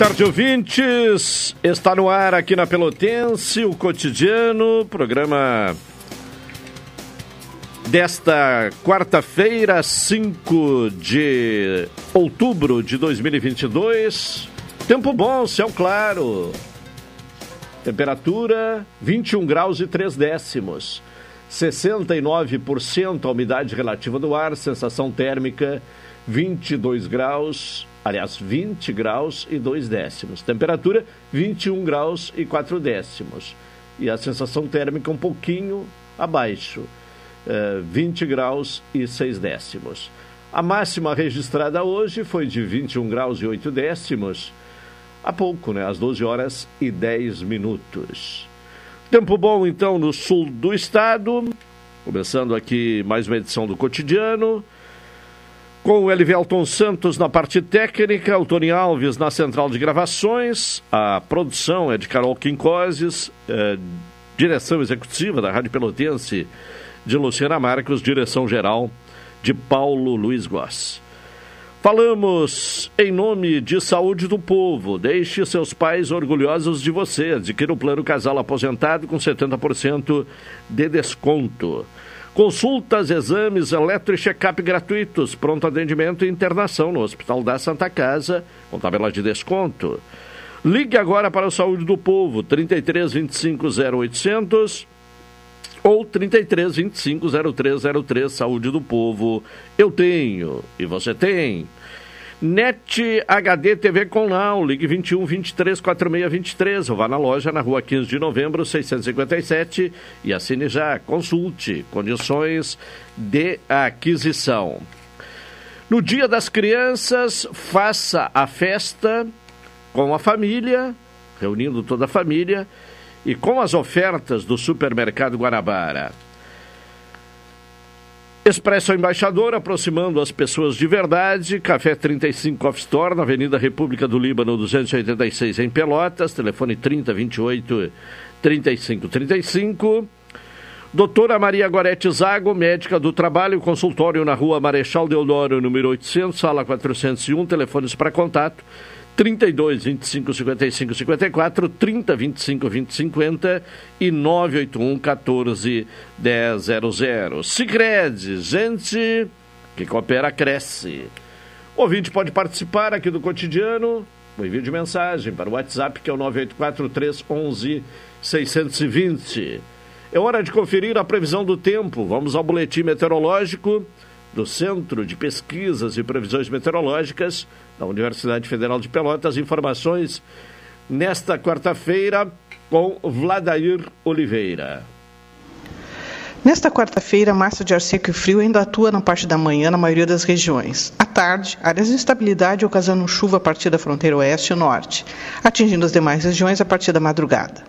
Tarde, ouvintes. Está no ar aqui na Pelotense, o cotidiano, programa desta quarta-feira, 5 de outubro de 2022. Tempo bom, céu claro. Temperatura 21 graus e 3 décimos. 69% a umidade relativa do ar, sensação térmica 22 graus, aliás, 20 graus e 2 décimos. Temperatura 21 graus e 4 décimos. E a sensação térmica um pouquinho abaixo, 20 graus e 6 décimos. A máxima registrada hoje foi de 21 graus e 8 décimos, há pouco, né? Às 12 horas e 10 minutos. Tempo bom, então, no sul do estado. Começando aqui mais uma edição do Cotidiano. Com o Elivelton Santos na parte técnica, o Tony Alves na central de gravações. A produção é de Carol Quincoses, é, direção executiva da Rádio Pelotense de Luciana Marcos, direção geral de Paulo Luiz Goss. Falamos em nome de saúde do povo. Deixe seus pais orgulhosos de você. Adquira o plano casal aposentado com 70% de desconto. Consultas, exames, eletro e check-up gratuitos, pronto atendimento e internação no Hospital da Santa Casa, com tabela de desconto. Ligue agora para o Saúde do Povo, 33 25 0800 ou 33 25 0303 Saúde do Povo. Eu tenho e você tem. NET HD TV com Now, ligue 21 23 46 23 ou vá na loja na rua 15 de novembro 657 e assine já, consulte condições de aquisição. No Dia das Crianças, faça a festa com a família, reunindo toda a família e com as ofertas do Supermercado Guanabara. Expresso Embaixador, aproximando as pessoas de verdade. Café 35 Off Store, na Avenida República do Líbano, 286, em Pelotas. Telefone 3028 3535. Doutora Maria Gorete Zago, médica do trabalho, consultório na rua Marechal Deodoro, número 800, sala 401. Telefones para contato 32 25 55 54, 30 25 20 50 e 981 14 10 00. Sicredi, gente que coopera cresce. O ouvinte pode participar aqui do cotidiano, o envio de mensagem para o WhatsApp que é o 984 311 620. É hora de conferir a previsão do tempo. Vamos ao boletim meteorológico do Centro de Pesquisas e Previsões Meteorológicas da Universidade Federal de Pelotas. Informações nesta quarta-feira com Vladair Oliveira. Nesta quarta-feira, massa de ar seco e frio ainda atua na parte da manhã na maioria das regiões. À tarde, áreas de instabilidade ocasionam chuva a partir da fronteira oeste e norte, atingindo as demais regiões a partir da madrugada.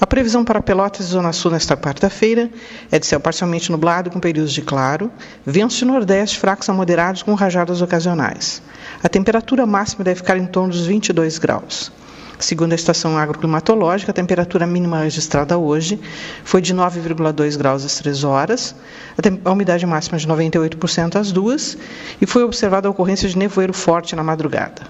A previsão para Pelotas e Zona Sul nesta quarta-feira é de céu parcialmente nublado com períodos de claro, ventos de nordeste fracos a moderados com rajadas ocasionais. A temperatura máxima deve ficar em torno dos 22 graus. Segundo a estação agroclimatológica, a temperatura mínima registrada hoje foi de 9,2 graus às 3 horas, a, umidade máxima de 98% às 2 e foi observada a ocorrência de nevoeiro forte na madrugada.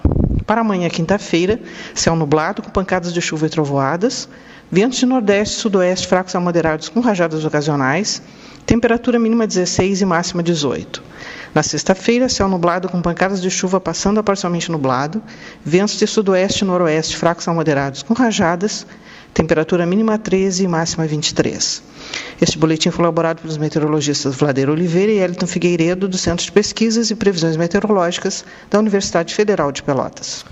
Para amanhã, quinta-feira, céu nublado com pancadas de chuva e trovoadas, Ventos de nordeste e sudoeste fracos a moderados com rajadas ocasionais. Temperatura mínima 16 e máxima 18. Na sexta-feira, céu nublado com pancadas de chuva passando a parcialmente nublado. Ventos de sudoeste e noroeste fracos a moderados com rajadas. Temperatura mínima 13 e máxima 23. Este boletim foi elaborado pelos meteorologistas Vladeiro Oliveira e Elton Figueiredo, do Centro de Pesquisas e Previsões Meteorológicas da Universidade Federal de Pelotas.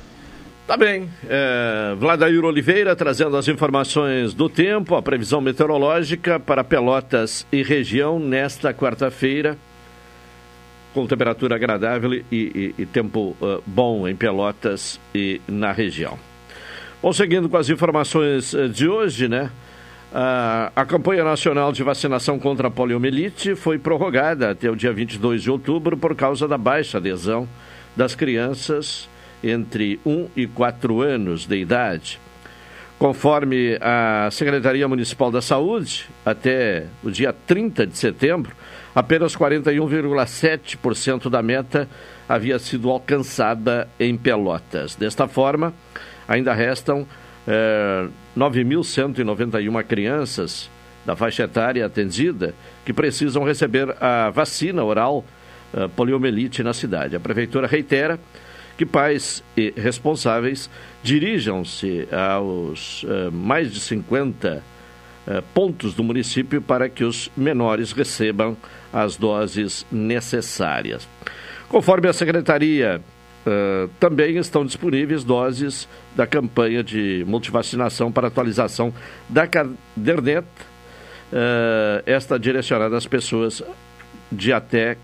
Tá bem. É, Vladair Oliveira trazendo as informações do tempo, a previsão meteorológica para Pelotas e região nesta quarta-feira, com temperatura agradável e, e, e tempo uh, bom em Pelotas e na região. Bom, seguindo com as informações de hoje, né? Uh, a campanha nacional de vacinação contra a poliomielite foi prorrogada até o dia 22 de outubro por causa da baixa adesão das crianças entre 1 e 4 anos de idade. conforme a Secretaria Municipal da Saúde, até o dia 30 de setembro, apenas 41,7% da meta havia sido alcançada em Pelotas. Desta forma, ainda restam é, 9.191 crianças da faixa etária atendida que precisam receber a vacina oral uh, poliomielite na cidade. A prefeitura reitera que pais e responsáveis dirijam-se aos uh, mais de 50 uh, pontos do município para que os menores recebam as doses necessárias. Conforme a secretaria, uh, também estão disponíveis doses da campanha de multivacinação para atualização da caderneta, esta direcionada às pessoas de até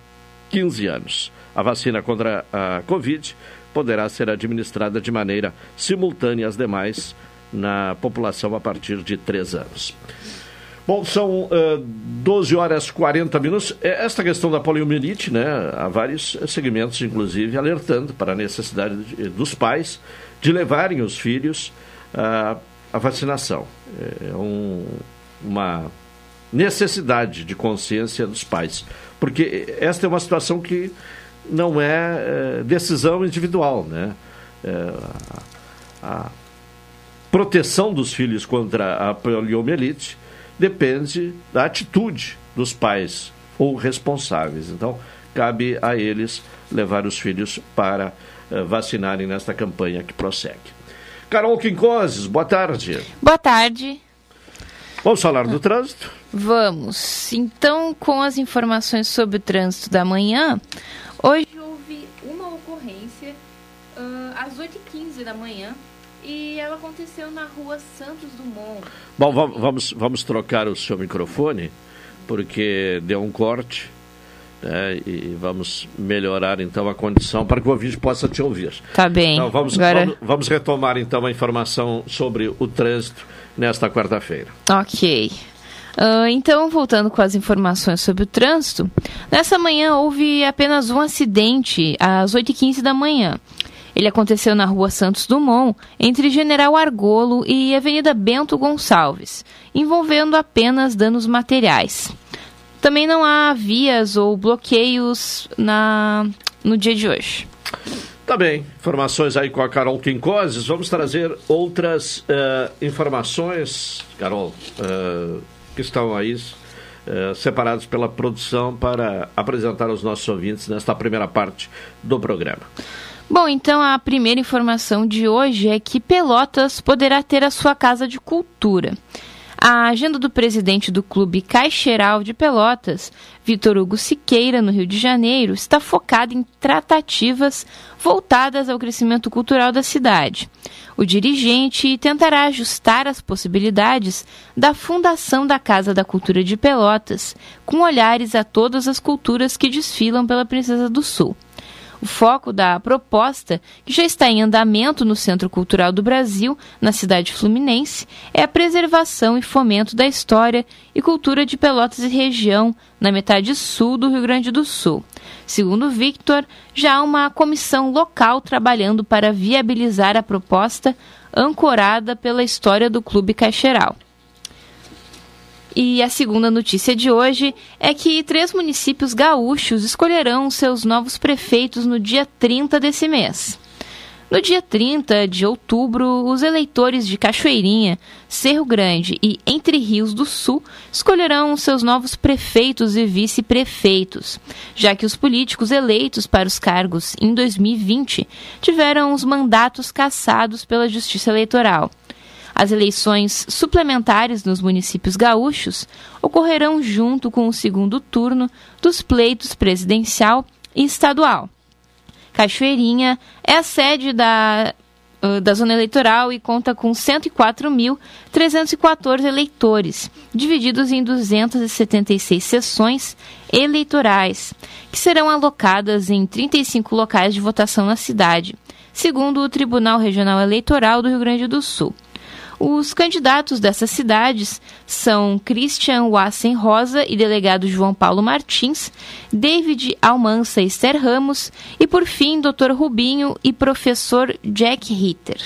15 anos. A vacina contra a Covid poderá ser administrada de maneira simultânea às demais na população a partir de 3 anos. Bom, são uh, 12 horas 40 minutos. É, esta questão da poliomielite, né, há vários segmentos, inclusive, alertando para a necessidade de, dos pais de levarem os filhos uh, à vacinação. É um, uma necessidade de consciência dos pais, porque esta é uma situação que não é, é decisão individual, né? É, a, a, proteção dos filhos contra a poliomielite depende da atitude dos pais ou responsáveis. Então, cabe a eles levar os filhos para uh, vacinarem nesta campanha que prossegue. Carol Quincoses, boa tarde. Boa tarde. Vamos falar do trânsito? Vamos. Então, com as informações sobre o trânsito da manhã, Hoje houve uma ocorrência uh, às 8h15 da manhã e ela aconteceu na rua Santos Dumont. Bom, vamos, vamos trocar o seu microfone, porque deu um corte. Né, e vamos melhorar então a condição para que o ouvinte possa te ouvir. Tá bem. Então, vamos, Agora... vamos, vamos retomar então a informação sobre o trânsito nesta quarta-feira. Ok. Uh, então, voltando com as informações sobre o trânsito, nessa manhã houve apenas um acidente às 8h15 da manhã. Ele aconteceu na rua Santos Dumont, entre General Argolo e Avenida Bento Gonçalves, envolvendo apenas danos materiais. Também não há vias ou bloqueios na, no dia de hoje. Tá bem, informações aí com a Carol Quincoses. Vamos trazer outras uh, informações, Carol. Uh, que estão aí eh, separados pela produção para apresentar aos nossos ouvintes nesta primeira parte do programa. Bom, então a primeira informação de hoje é que Pelotas poderá ter a sua casa de cultura. A agenda do presidente do Clube Caixeiral de Pelotas, Vitor Hugo Siqueira, no Rio de Janeiro, está focada em tratativas voltadas ao crescimento cultural da cidade. O dirigente tentará ajustar as possibilidades da fundação da Casa da Cultura de Pelotas, com olhares a todas as culturas que desfilam pela Princesa do Sul. O foco da proposta, que já está em andamento no Centro Cultural do Brasil, na cidade fluminense, é a preservação e fomento da história e cultura de Pelotas e região, na metade sul do Rio Grande do Sul. Segundo Victor, já há uma comissão local trabalhando para viabilizar a proposta ancorada pela história do Clube Caixeiral. E a segunda notícia de hoje é que três municípios gaúchos escolherão seus novos prefeitos no dia 30 desse mês. No dia 30 de outubro, os eleitores de Cachoeirinha, Cerro Grande e Entre Rios do Sul escolherão seus novos prefeitos e vice-prefeitos, já que os políticos eleitos para os cargos em 2020 tiveram os mandatos cassados pela Justiça Eleitoral. As eleições suplementares nos municípios gaúchos ocorrerão junto com o segundo turno dos pleitos presidencial e estadual. Cachoeirinha é a sede da, da zona eleitoral e conta com 104.314 eleitores, divididos em 276 sessões eleitorais, que serão alocadas em 35 locais de votação na cidade, segundo o Tribunal Regional Eleitoral do Rio Grande do Sul. Os candidatos dessas cidades são Christian Wassen Rosa e delegado João Paulo Martins, David Almança e Esther Ramos e, por fim, Dr. Rubinho e professor Jack Ritter.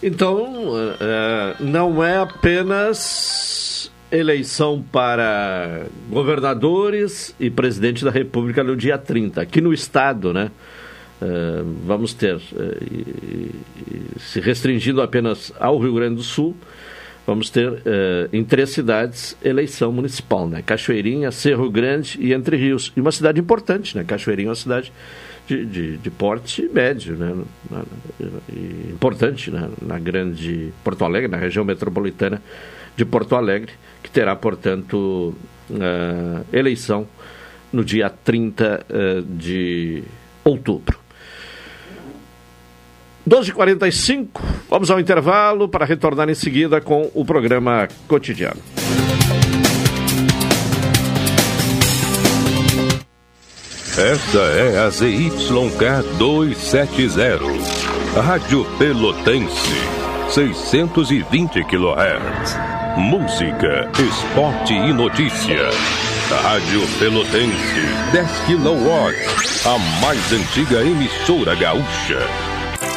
Então, é, não é apenas eleição para governadores e presidente da República no dia 30. Aqui no Estado, né? É, vamos ter, é, se restringindo apenas ao Rio Grande do Sul, vamos ter em três cidades eleição municipal, né? Cachoeirinha, Cerro Grande e Entre Rios. E uma cidade importante, né? Cachoeirinha é uma cidade de, de, de porte médio, né? Importante né? na grande Porto Alegre, na região metropolitana de Porto Alegre, que terá, portanto, eleição no dia 30 uh, eh, de outubro. 12h45, vamos ao intervalo para retornar em seguida com o programa cotidiano. Esta é a ZYK 270, Rádio Pelotense, 620 kHz. Música, esporte e notícia. Rádio Pelotense, 10 kW, a mais antiga emissora gaúcha.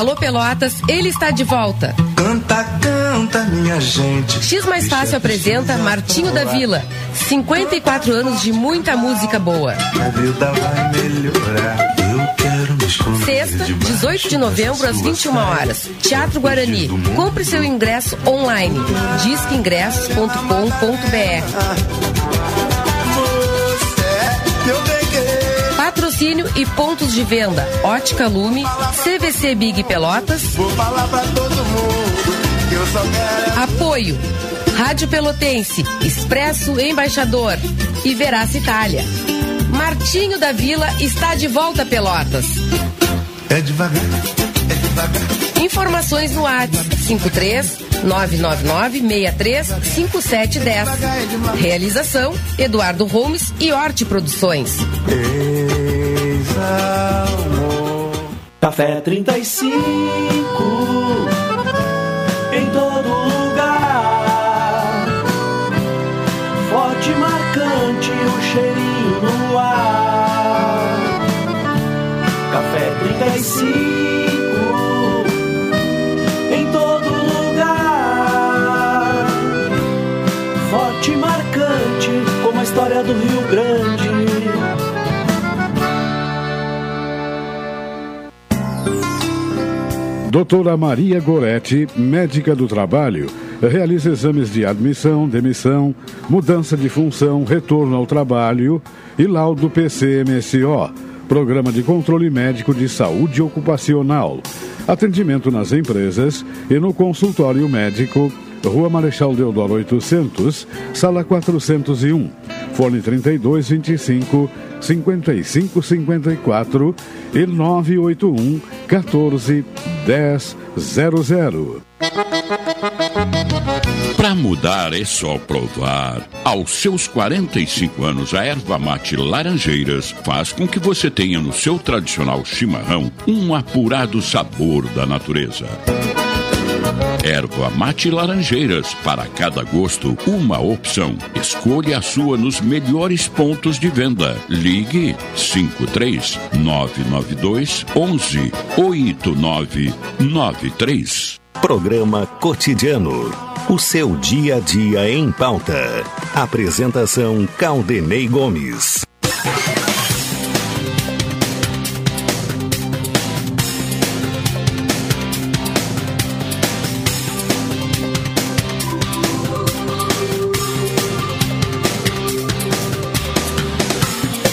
Alô Pelotas, ele está de volta. Canta, canta, minha gente. X Mais Fácil apresenta Martinho da Vila. 54 anos de muita música boa. A vida vai melhorar. Eu quero me esconder. Sexta, 18 de novembro, às 21 horas. Teatro Guarani. Compre seu ingresso online. disqueingressos.com.br. Patrocínio e pontos de venda. Ótica Lume, CVC Big Pelotas. Vou falar pra todo mundo que eu só quero. Apoio. Rádio Pelotense, Expresso Embaixador e Veraça Itália. Martinho da Vila está de volta Pelotas. É devagar, é devagar. Informações no WhatsApp 53 999 63 5710. Realização Eduardo Holmes e Horte Produções. Café 35 em todo lugar. Forte, marcante, o cheirinho no ar. Café 35 em todo lugar. Forte, marcante, como a história do Rio Grande. Doutora Maria Goretti, médica do trabalho, realiza exames de admissão, demissão, mudança de função, retorno ao trabalho e laudo PCMSO, Programa de Controle Médico de Saúde Ocupacional. Atendimento nas empresas e no consultório médico, Rua Marechal Deodoro 800, Sala 401, Fone 3225 5554 e 981 14 1000. Para mudar é só provar. Aos seus 45 anos, a erva mate Laranjeiras faz com que você tenha no seu tradicional chimarrão um apurado sabor da natureza. Erva mate laranjeiras, para cada gosto, uma opção. Escolha a sua nos melhores pontos de venda. Ligue 53 992 11 8993. Programa Cotidiano. O seu dia a dia em pauta. Apresentação Caldenei Gomes.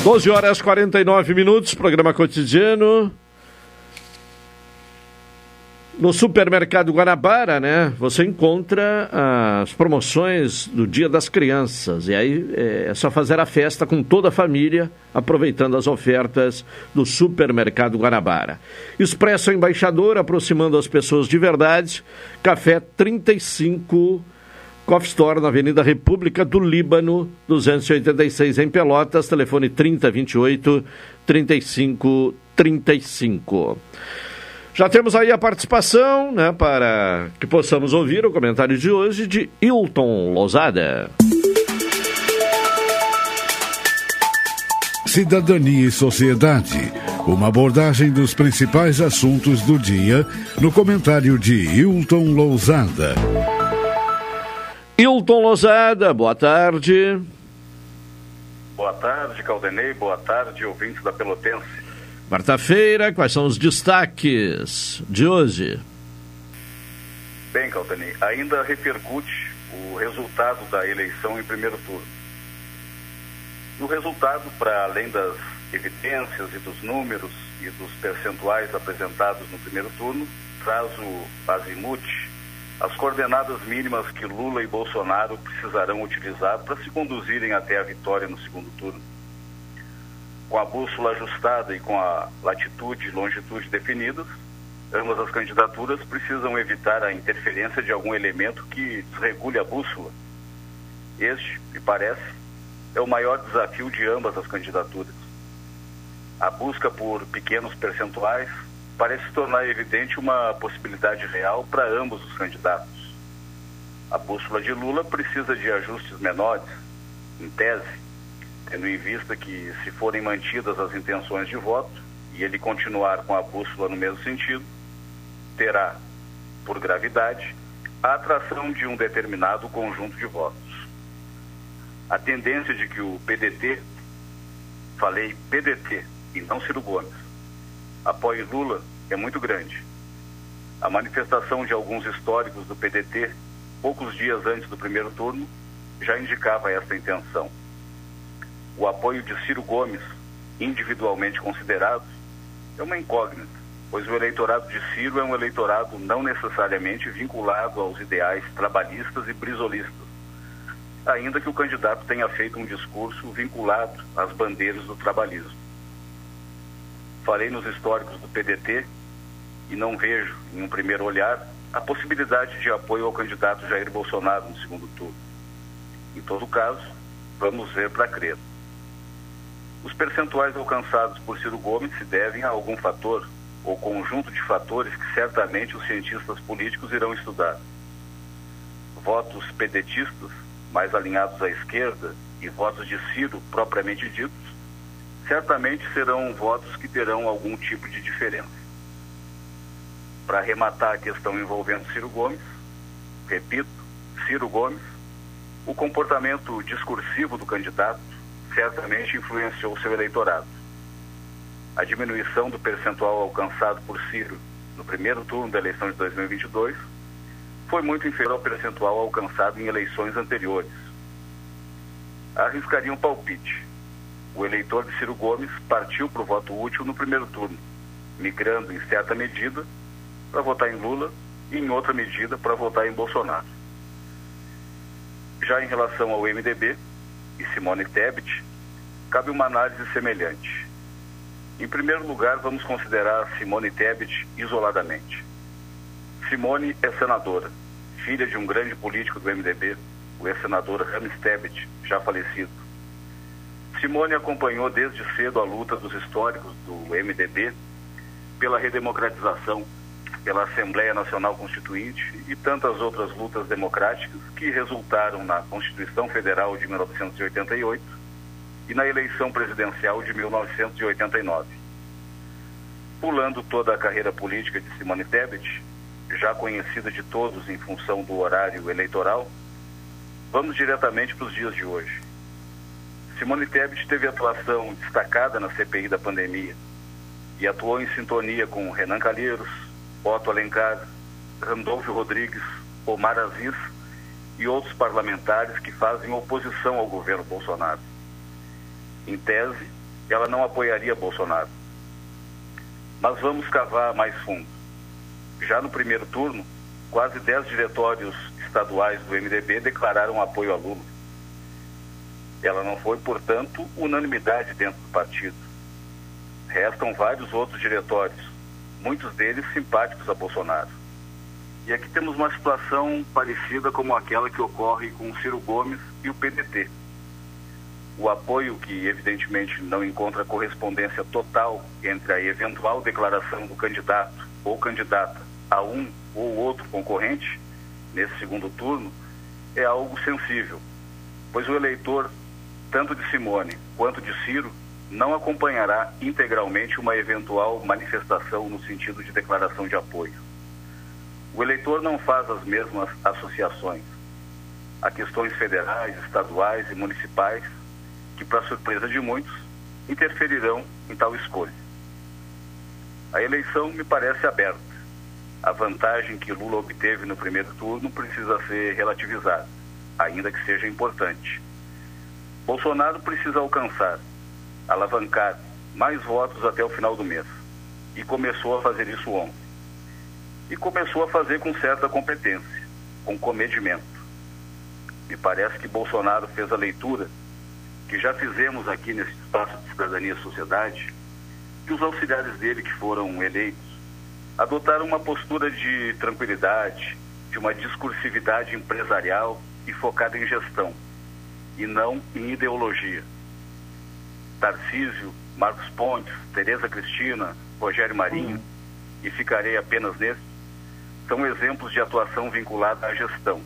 12 horas 49 minutos, programa cotidiano. No supermercado Guanabara, né, você encontra as promoções do Dia das Crianças. E aí é só fazer a festa com toda a família, aproveitando as ofertas do supermercado Guanabara. Expresso Embaixador, aproximando as pessoas de verdade. Café 35 Coffee Store na Avenida República do Líbano, 286 em Pelotas, telefone 3028 3535. Já temos aí a participação, né, para que possamos ouvir o comentário de hoje de Hilton Lousada. Cidadania e Sociedade. Uma abordagem dos principais assuntos do dia no comentário de Hilton Lousada. Hilton Lousada, boa tarde. Boa tarde, Caldenei. Boa tarde, ouvintes da Pelotense. Quarta-feira, quais são os destaques de hoje? Bem, Caldenei, ainda repercute o resultado da eleição em primeiro turno. O resultado, para além das evidências e dos números e dos percentuais apresentados no primeiro turno, traz o azimuth, as coordenadas mínimas que Lula e Bolsonaro precisarão utilizar para se conduzirem até a vitória no segundo turno com a bússola ajustada e com a latitude e longitude definidas, ambas as candidaturas precisam evitar a interferência de algum elemento que desregule a bússola. Este, me parece, é o maior desafio de ambas as candidaturas. A busca por pequenos percentuais parece tornar evidente uma possibilidade real para ambos os candidatos. A bússola de Lula precisa de ajustes menores, em tese, tendo em vista que, se forem mantidas as intenções de voto e ele continuar com a bússola no mesmo sentido, terá, por gravidade, a atração de um determinado conjunto de votos. A tendência de que o PDT, falei PDT e não Ciro Gomes, apoie Lula é muito grande. A manifestação de alguns históricos do PDT, poucos dias antes do primeiro turno, já indicava esta intenção o apoio de Ciro Gomes, individualmente considerado, é uma incógnita, pois o eleitorado de Ciro é um eleitorado não necessariamente vinculado aos ideais trabalhistas e brisolistas, ainda que o candidato tenha feito um discurso vinculado às bandeiras do trabalhismo. Falei nos históricos do PDT e não vejo, em um primeiro olhar, a possibilidade de apoio ao candidato Jair Bolsonaro no segundo turno. Em todo caso, vamos ver para crer. Os percentuais alcançados por Ciro Gomes se devem a algum fator ou conjunto de fatores que certamente os cientistas políticos irão estudar. Votos pedetistas, mais alinhados à esquerda, e votos de Ciro propriamente ditos, certamente serão votos que terão algum tipo de diferença. Para arrematar a questão envolvendo Ciro Gomes, repito, Ciro Gomes, o comportamento discursivo do candidato certamente influenciou seu eleitorado. A diminuição do percentual alcançado por Ciro no primeiro turno da eleição de 2022 foi muito inferior ao percentual alcançado em eleições anteriores. Arriscaria um palpite. O eleitor de Ciro Gomes partiu para o voto útil no primeiro turno, migrando em certa medida para votar em Lula e em outra medida para votar em Bolsonaro. Já em relação ao MDB, e Simone Tebet, cabe uma análise semelhante. Em primeiro lugar, vamos considerar Simone Tebet isoladamente. Simone é senadora, filha de um grande político do MDB, o ex-senador Rames Tebet, já falecido. Simone acompanhou desde cedo a luta dos históricos do MDB pela redemocratização, pela Assembleia Nacional Constituinte e tantas outras lutas democráticas que resultaram na Constituição Federal de 1988 e na eleição presidencial de 1989. Pulando toda a carreira política de Simone Tebet, já conhecida de todos em função do horário eleitoral, vamos diretamente para os dias de hoje. Simone Tebet teve atuação destacada na CPI da pandemia e atuou em sintonia com Renan Calheiros, Otto Alencar, Randolfo Rodrigues, Omar Aziz e outros parlamentares que fazem oposição ao governo Bolsonaro. Em tese, ela não apoiaria Bolsonaro. Mas vamos cavar mais fundo. já no primeiro turno, quase 10 diretórios estaduais do MDB declararam apoio a Lula. Ela não foi, portanto, unanimidade dentro do partido. Restam vários outros diretórios, muitos deles simpáticos a Bolsonaro. E aqui temos uma situação parecida como aquela que ocorre com o Ciro Gomes e o PDT. O apoio, que evidentemente não encontra correspondência total entre a eventual declaração do candidato ou candidata a um ou outro concorrente, nesse segundo turno, é algo sensível, pois o eleitor, tanto de Simone quanto de Ciro, não acompanhará integralmente uma eventual manifestação no sentido de declaração de apoio. O eleitor não faz as mesmas associações a questões federais, estaduais e municipais que, para surpresa de muitos, interferirão em tal escolha. A eleição me parece aberta. A vantagem que Lula obteve no primeiro turno precisa ser relativizada, ainda que seja importante. Bolsonaro precisa alcançar, alavancar mais votos até o final do mês. E começou a fazer isso ontem. E começou a fazer com certa competência, com comedimento. Me parece que Bolsonaro fez a leitura que já fizemos aqui nesse espaço de cidadania e sociedade, que os auxiliares dele que foram eleitos adotaram uma postura de tranquilidade, de uma discursividade empresarial e focada em gestão, e não em ideologia. Tarcísio, Marcos Pontes, Tereza Cristina, Rogério Marinho, uhum. e ficarei apenas nesse, são exemplos de atuação vinculada à gestão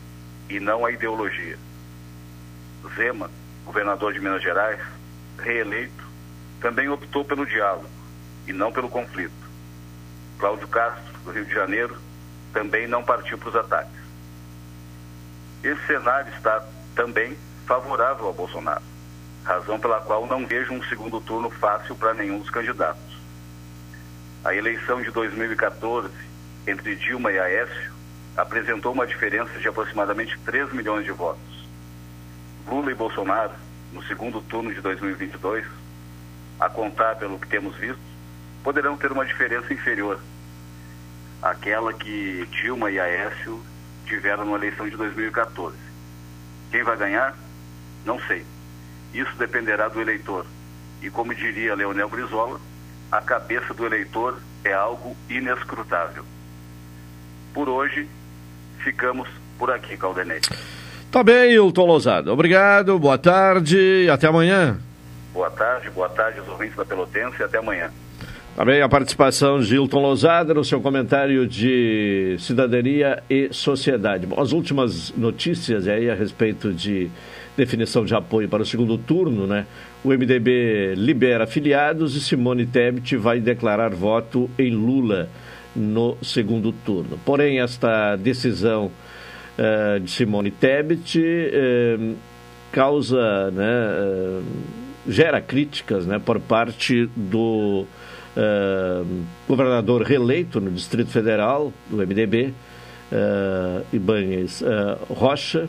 e não à ideologia. Zema, governador de Minas Gerais, reeleito, também optou pelo diálogo e não pelo conflito. Cláudio Castro, do Rio de Janeiro, também não partiu para os ataques. Esse cenário está também favorável a Bolsonaro, razão pela qual não vejo um segundo turno fácil para nenhum dos candidatos. A eleição de 2014 entre Dilma e Aécio apresentou uma diferença de aproximadamente 3 milhões de votos. Lula e Bolsonaro, no segundo turno de 2022, a contar pelo que temos visto, poderão ter uma diferença inferior àquela que Dilma e Aécio tiveram na eleição de 2014. Quem vai ganhar? Não sei. Isso dependerá do eleitor. E como diria Leonel Brizola, a cabeça do eleitor é algo inescrutável. Por hoje, ficamos por aqui, Caldenei. Tá bem, Hilton Lousada. Obrigado, boa tarde e até amanhã. Boa tarde, boa tarde aos ouvintes da Pelotense e até amanhã. Também a participação de Hilton Lousada no seu comentário de cidadania e sociedade. Bom, as últimas notícias aí a respeito de definição de apoio para o segundo turno, né? O MDB libera afiliados e Simone Tebet vai declarar voto em Lula no segundo turno. Porém, esta decisão uh, de Simone Tebet uh, causa, né, uh, gera críticas né, por parte do governador reeleito no Distrito Federal, do MDB, Ibanez Rocha,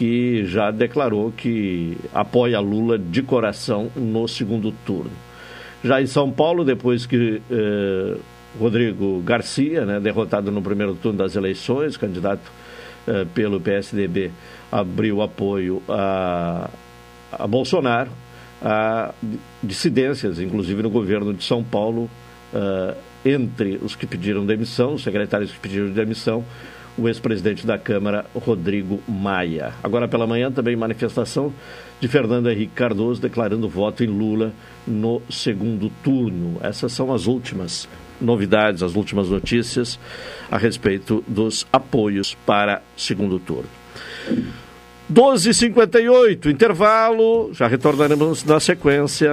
que já declarou que apoia Lula de coração no segundo turno. Já em São Paulo, depois que Rodrigo Garcia, né, derrotado no primeiro turno das eleições, candidato uh, pelo PSDB, abriu apoio a, a Bolsonaro, a dissidências, inclusive no governo de São Paulo, uh, entre os que pediram demissão, os secretários que pediram demissão, o ex-presidente da Câmara, Rodrigo Maia. Agora pela manhã também manifestação de Fernando Henrique Cardoso declarando voto em Lula no segundo turno. Essas são as últimas novidades, as últimas notícias a respeito dos apoios para segundo turno. 12h58, intervalo, já retornaremos na sequência.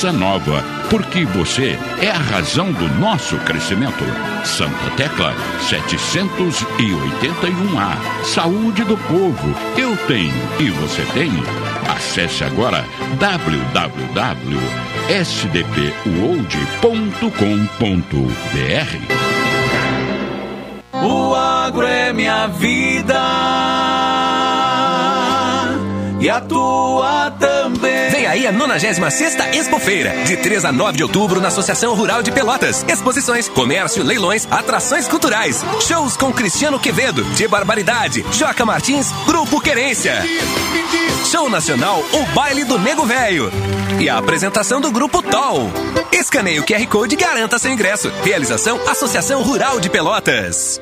nova, porque você é a razão do nosso crescimento. Santa Tecla 781A. Saúde do povo, eu tenho e você tem. Acesse agora www.sdpworld.com.br. O agro é minha vida e a tua aí a 96 Expo Feira, de 3 a 9 de outubro na Associação Rural de Pelotas. Exposições, comércio, leilões, atrações culturais. Shows com Cristiano Quevedo, de Barbaridade, Joca Martins, Grupo Querência. Show nacional, o baile do Nego Velho. E a apresentação do Grupo TOL. Escaneie o QR Code e garanta seu ingresso. Realização Associação Rural de Pelotas.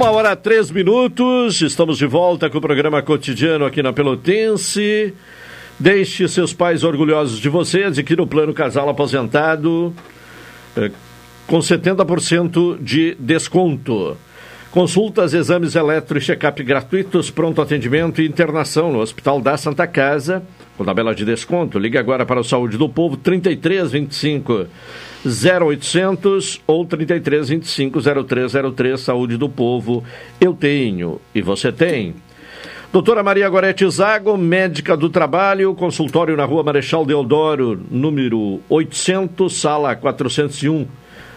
Uma hora três minutos, estamos de volta com o programa cotidiano aqui na Pelotense. Deixe seus pais orgulhosos de você, adquira o plano casal aposentado eh, com 70% de desconto. Consultas, exames eletro e check-up gratuitos, pronto atendimento e internação no Hospital da Santa Casa, com tabela de desconto. Ligue agora para o Saúde do Povo, 3325 0800 ou 3325 0303, Saúde do Povo. Eu tenho e você tem. Doutora Maria Gorete Zago, médica do trabalho, consultório na rua Marechal Deodoro, número 800, sala 401.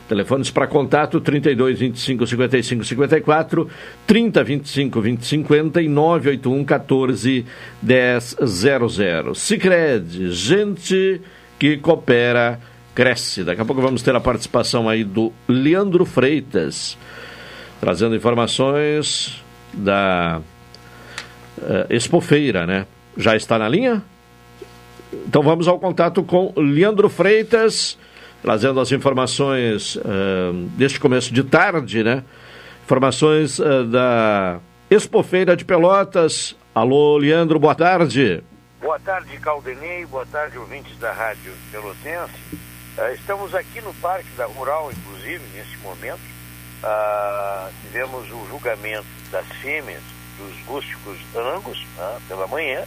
Telefones para contato 32 25 55 54, 30 25 20 50 e 981 14 10 00. Sicredi, gente que coopera, cresce. Daqui a pouco vamos ter a participação aí do Leandro Freitas, trazendo informações da uh, Expofeira, né? Já está na linha? Então vamos ao contato com Leandro Freitas trazendo as informações uh, deste começo de tarde, né? Informações uh, da Expofeira de Pelotas. Alô, Leandro, boa tarde. Boa tarde, Caldenei, boa tarde, ouvintes da Rádio Pelotense. Uh, estamos aqui no Parque da Rural, inclusive, nesse momento, ah, tivemos o julgamento das fêmeas dos rústicos Angus né, pela manhã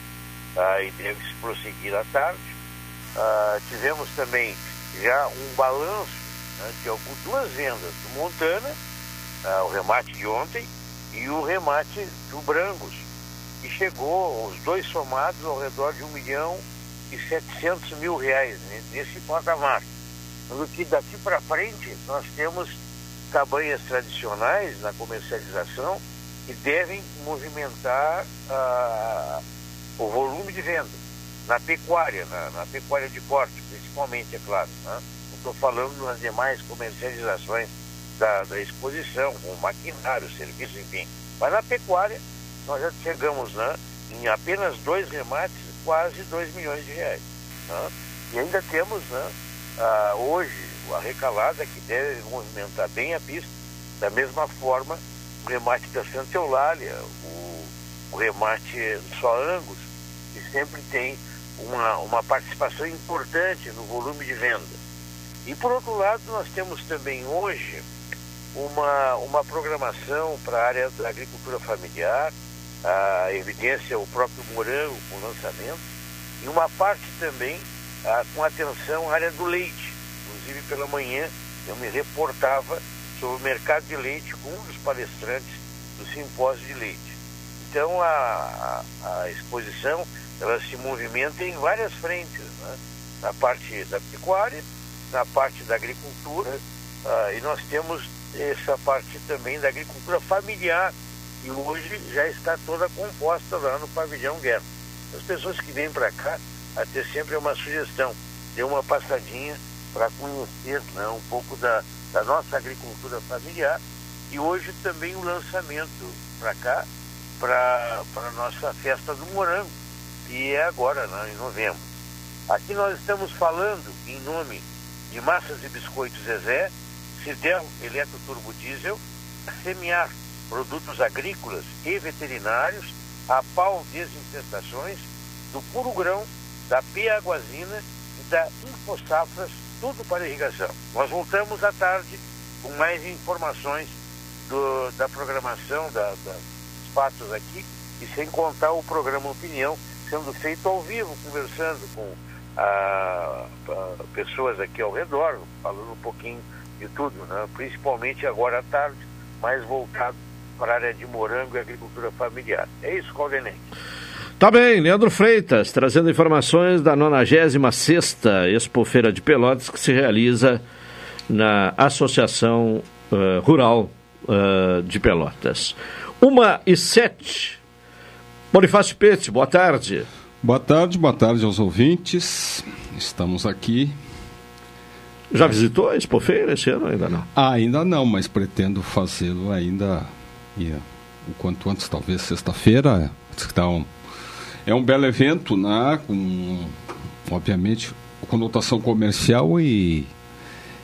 ah, e deve se prosseguir à tarde. Ah, tivemos também já um balanço né, de algumas, duas vendas do Montana, ah, o remate de ontem, e o remate do Brangos, que chegou, os dois somados, ao redor de 1 milhão e 700 mil reais né, nesse patamar. No que daqui para frente nós temos cabanhas tradicionais na comercialização que devem movimentar ah, o volume de venda na pecuária, na, na, pecuária de corte, principalmente, é claro. Né? Não estou falando nas demais comercializações da, da exposição, com maquinário, serviço, enfim. Mas na pecuária, nós já chegamos né, em apenas dois remates, quase 2 milhões de reais. Né? E ainda temos né, ah, hoje a recalada que deve movimentar bem a pista, da mesma forma o remate da Santa Eulália, o, o remate só Angus, que sempre tem uma, uma participação importante no volume de venda. E por outro lado, nós temos também hoje uma, uma programação para a área da agricultura familiar, a evidência o próprio morango com lançamento, e uma parte também ah, com atenção à área do leite. Inclusive pela manhã eu me reportava sobre o mercado de leite com um dos palestrantes do simpósio de leite. Então a, a, a exposição ela se movimenta em várias frentes, né? na parte da pecuária, na parte da agricultura, uh, e nós temos essa parte também da agricultura familiar, que hoje já está toda composta lá no pavilhão Guerra. As pessoas que vêm para cá, até sempre é uma sugestão, dê uma passadinha para conhecer né, um pouco da, da nossa agricultura familiar e hoje também o lançamento para cá, para a nossa festa do morango, que é agora, né, em novembro. Aqui nós estamos falando em nome de Massas e Biscoitos Zezé, Cidel Eletro Turbo Diesel, Semear Produtos Agrícolas e Veterinários, a Pau Desinfestações, do Puro Grão, da Pia Aguazina e da InfoSafras, tudo para irrigação. Nós voltamos à tarde com mais informações do, da programação, da, da, dos fatos aqui, e sem contar o programa Opinião, sendo feito ao vivo, conversando com a, a, pessoas aqui ao redor, falando um pouquinho de tudo, né? principalmente agora à tarde, mais voltado para a área de morango e agricultura familiar. É isso, Caldenei. Tá bem, Leandro Freitas, trazendo informações da 96ª Expo Feira de Pelotas, que se realiza na Associação uh, Rural uh, de Pelotas. Uma e sete. Bonifácio Pete, boa tarde. Boa tarde, boa tarde aos ouvintes. Estamos aqui. Já visitou a Expo Feira esse ano ainda não? Ah, ainda não, mas pretendo fazê-lo ainda yeah, o quanto antes, talvez sexta-feira. Está um, é um belo evento, né? Com, obviamente, conotação comercial e,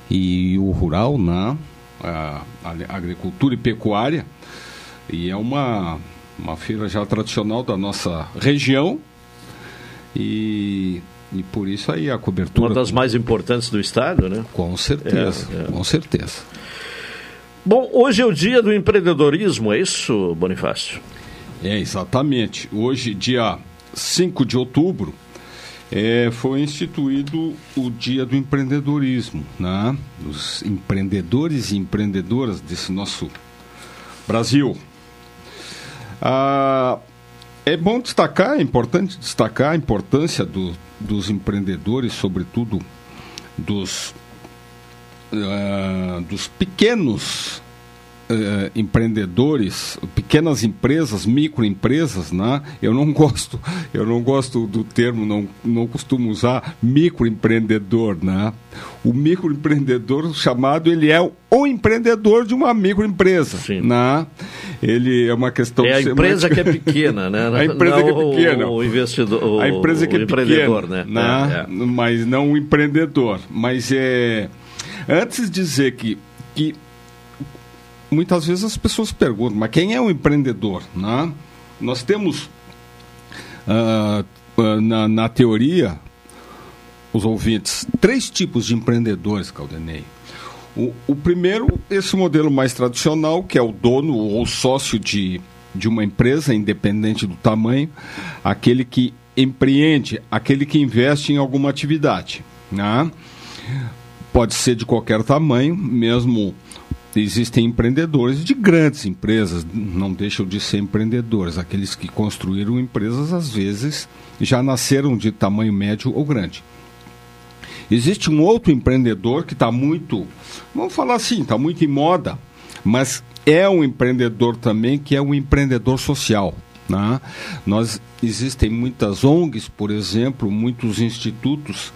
e o rural, né? A, a agricultura e pecuária. E é uma, uma feira já tradicional da nossa região. E, e por isso aí a cobertura. Uma das mais importantes do estado, né? Com certeza, é, é. com certeza. Bom, hoje é o dia do empreendedorismo, é isso, Bonifácio? É, exatamente. Hoje, dia 5 de outubro, é, foi instituído o Dia do Empreendedorismo, né? Os empreendedores e empreendedoras desse nosso Brasil. Ah, é bom destacar, é importante destacar a importância do, dos empreendedores, sobretudo dos, uh, dos pequenos uh, empreendedores, pequenas empresas, microempresas, né? Eu não gosto, eu não gosto do termo, não, não costumo usar microempreendedor, né? O microempreendedor chamado ele é o empreendedor de uma microempresa, Sim. né? Ele é uma questão é a empresa que é pequena, né? a empresa não que é pequena, o, investidor, o, a empresa que é empreendedor, pequena, né? né? É, é. Mas não o empreendedor. Mas é antes de dizer que que muitas vezes as pessoas perguntam, mas quem é o empreendedor? Né? Nós temos uh, na, na, teoria, os ouvintes, três tipos de empreendedores, Caldenei. O, o primeiro, esse modelo mais tradicional, que é o dono ou sócio de, de uma empresa, independente do tamanho, aquele que empreende, aquele que investe em alguma atividade. Né? Pode ser de qualquer tamanho, mesmo existem empreendedores de grandes empresas, não deixam de ser empreendedores. Aqueles que construíram empresas, às vezes, já nasceram de tamanho médio ou grande. Existe um outro empreendedor que está muito, vamos falar assim, está muito em moda, mas é um empreendedor também que é um empreendedor social. Né? Nós existem muitas ONGs, por exemplo, muitos institutos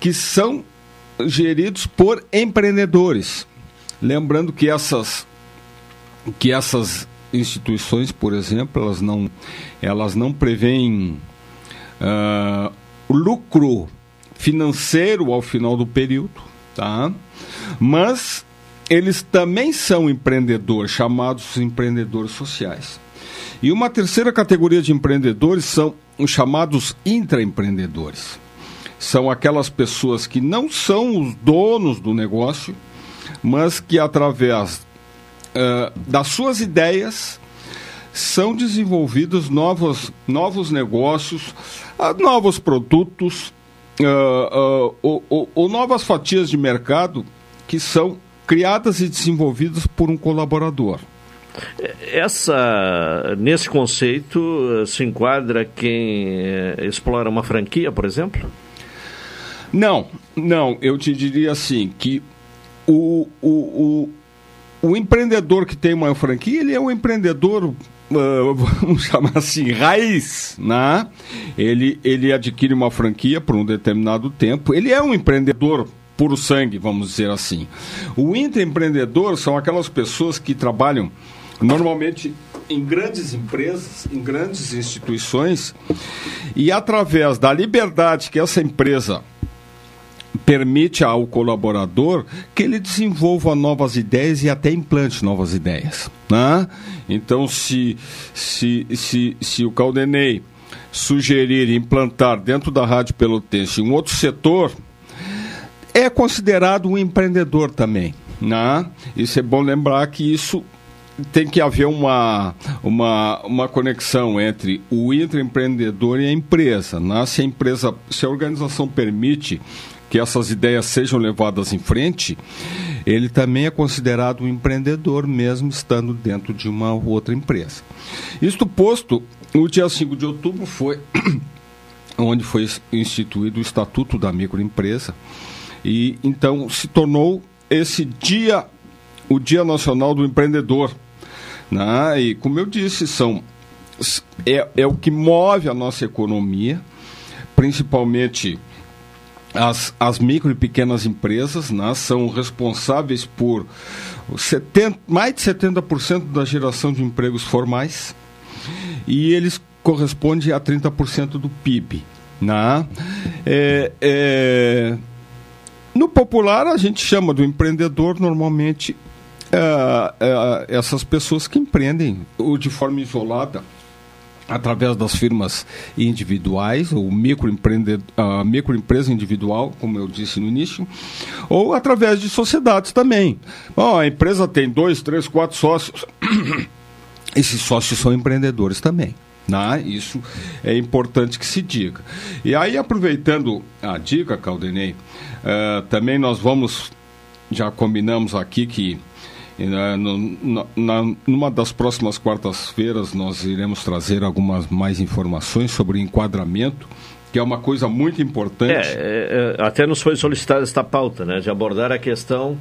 que são geridos por empreendedores. Lembrando que essas que essas instituições, por exemplo, elas não elas não preveem uh, lucro financeiro ao final do período, tá? Mas eles também são empreendedores, chamados empreendedores sociais. E uma terceira categoria de empreendedores são os chamados intraempreendedores. São aquelas pessoas que não são os donos do negócio, mas que através uh, das suas ideias são desenvolvidos novos, novos negócios, uh, novos produtos uh, ou, ou, ou novas fatias de mercado que são criadas e desenvolvidas por um colaborador. Essa, nesse conceito, se enquadra quem explora uma franquia, por exemplo? Não, não. Eu te diria assim que o, o, o, o empreendedor que tem uma franquia, ele é um empreendedor Uh, vamos chamar assim, raiz, né? Ele, ele adquire uma franquia por um determinado tempo. Ele é um empreendedor puro sangue, vamos dizer assim. O intraempreendedor são aquelas pessoas que trabalham normalmente em grandes empresas, em grandes instituições, e através da liberdade que essa empresa permite ao colaborador que ele desenvolva novas ideias e até implante novas ideias. Né? Então, se, se, se, se o Caldenei sugerir implantar dentro da Rádio Pelotense um outro setor, é considerado um empreendedor também. Né? Isso é bom lembrar que isso tem que haver uma, uma, uma conexão entre o intraempreendedor e a empresa. Né? Se a empresa, se a organização permite que essas ideias sejam levadas em frente, ele também é considerado um empreendedor, mesmo estando dentro de uma outra empresa. Isto posto, o dia 5 de outubro foi onde foi instituído o Estatuto da Microempresa, e então se tornou esse dia, o Dia Nacional do Empreendedor. Né? E como eu disse, são, é, é o que move a nossa economia, principalmente as, as micro e pequenas empresas né, são responsáveis por 70, mais de 70% da geração de empregos formais e eles correspondem a 30% do PIB. Né? É, é, no popular, a gente chama do empreendedor normalmente é, é essas pessoas que empreendem ou de forma isolada através das firmas individuais, ou microempreendedor, uh, microempresa individual, como eu disse no início, ou através de sociedades também. Bom, a empresa tem dois, três, quatro sócios. Esses sócios são empreendedores também. Né? Isso é importante que se diga. E aí, aproveitando a dica, Caldenei, uh, também nós vamos, já combinamos aqui que na, na, numa das próximas quartas-feiras nós iremos trazer algumas mais informações sobre enquadramento, que é uma coisa muito importante. É, é, é, até nos foi solicitada esta pauta, né, de abordar a questão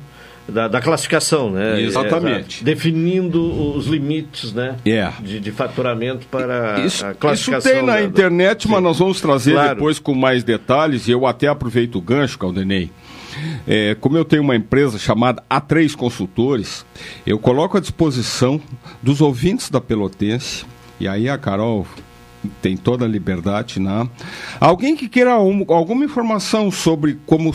da, da classificação, né? Exatamente. É, definindo os limites, né? Yeah. É. De, de faturamento para isso, a classificação. Isso tem na internet, mas nós vamos trazer claro. depois com mais detalhes, e eu até aproveito o gancho, Caldenei, é, como eu tenho uma empresa chamada A3 Consultores, eu coloco à disposição dos ouvintes da Pelotense, e aí a Carol tem toda a liberdade, né? Alguém que queira um, alguma informação sobre como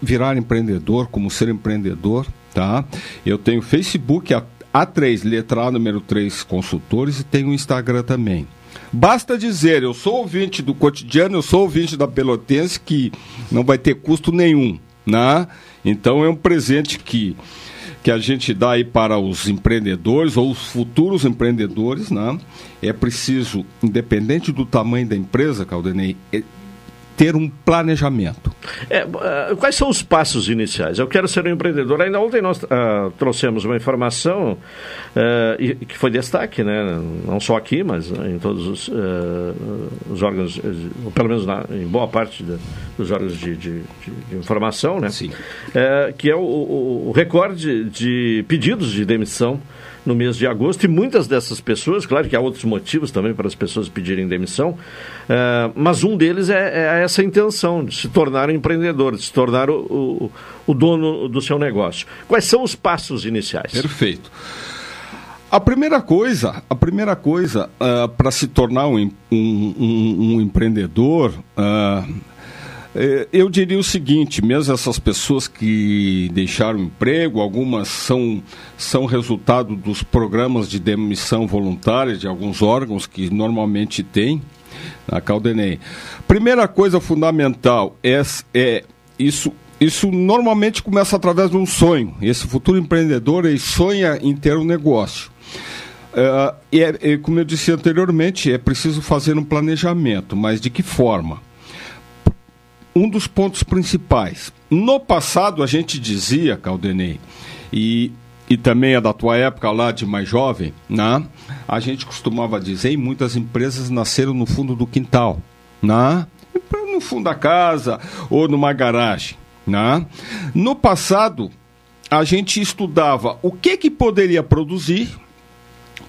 virar empreendedor, como ser empreendedor, tá? Eu tenho Facebook A, A3, letra A número 3 consultores e tenho Instagram também. Basta dizer, eu sou ouvinte do cotidiano, eu sou ouvinte da Pelotense, que não vai ter custo nenhum Né? Então é um presente que, que a gente dá aí para os empreendedores ou os futuros empreendedores. Né? É preciso, independente do tamanho da empresa, Caldenei, é ter um planejamento. É, uh, quais são os passos iniciais? Eu quero ser um empreendedor. Ainda ontem nós uh, trouxemos uma informação uh, e, que foi destaque, né? não só aqui, mas em todos os, os órgãos, ou pelo menos na, em boa parte de, dos órgãos de, de, de, informação, né? Sim. que é o, o, o recorde de pedidos de demissão no mês de agosto e muitas dessas pessoas, claro que há outros motivos também para as pessoas pedirem demissão, uh, mas um deles é, é, essa intenção de se tornar empreendedor, de se tornar o, o, o dono do seu negócio. Quais são os passos iniciais? Perfeito. A primeira coisa, a primeira coisa uh, para se tornar um, um, um, um empreendedor, uh, eu diria o seguinte, mesmo essas pessoas que deixaram emprego, algumas são, são resultado dos programas de demissão voluntária de alguns órgãos que normalmente tem na Caldenei. Primeira coisa fundamental é, é isso isso normalmente começa através de um sonho. Esse futuro empreendedor ele sonha em ter um negócio. Uh, e, é, e, como eu disse anteriormente, é preciso fazer um planejamento, mas de que forma? Um dos pontos principais. No passado, a gente dizia, Caldenei, e, e também é da tua época lá de mais jovem, né? a gente costumava dizer, e muitas empresas nasceram no fundo do quintal, né? no fundo da casa ou numa garagem. Né? No passado, a gente estudava o que, que poderia produzir,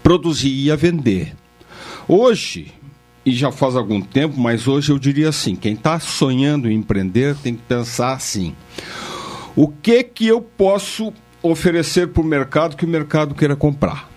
produzir e ia vender. Hoje, e já faz algum tempo, mas hoje eu diria assim: quem está sonhando em empreender tem que pensar assim: o que que eu posso oferecer para o mercado que o mercado queira comprar?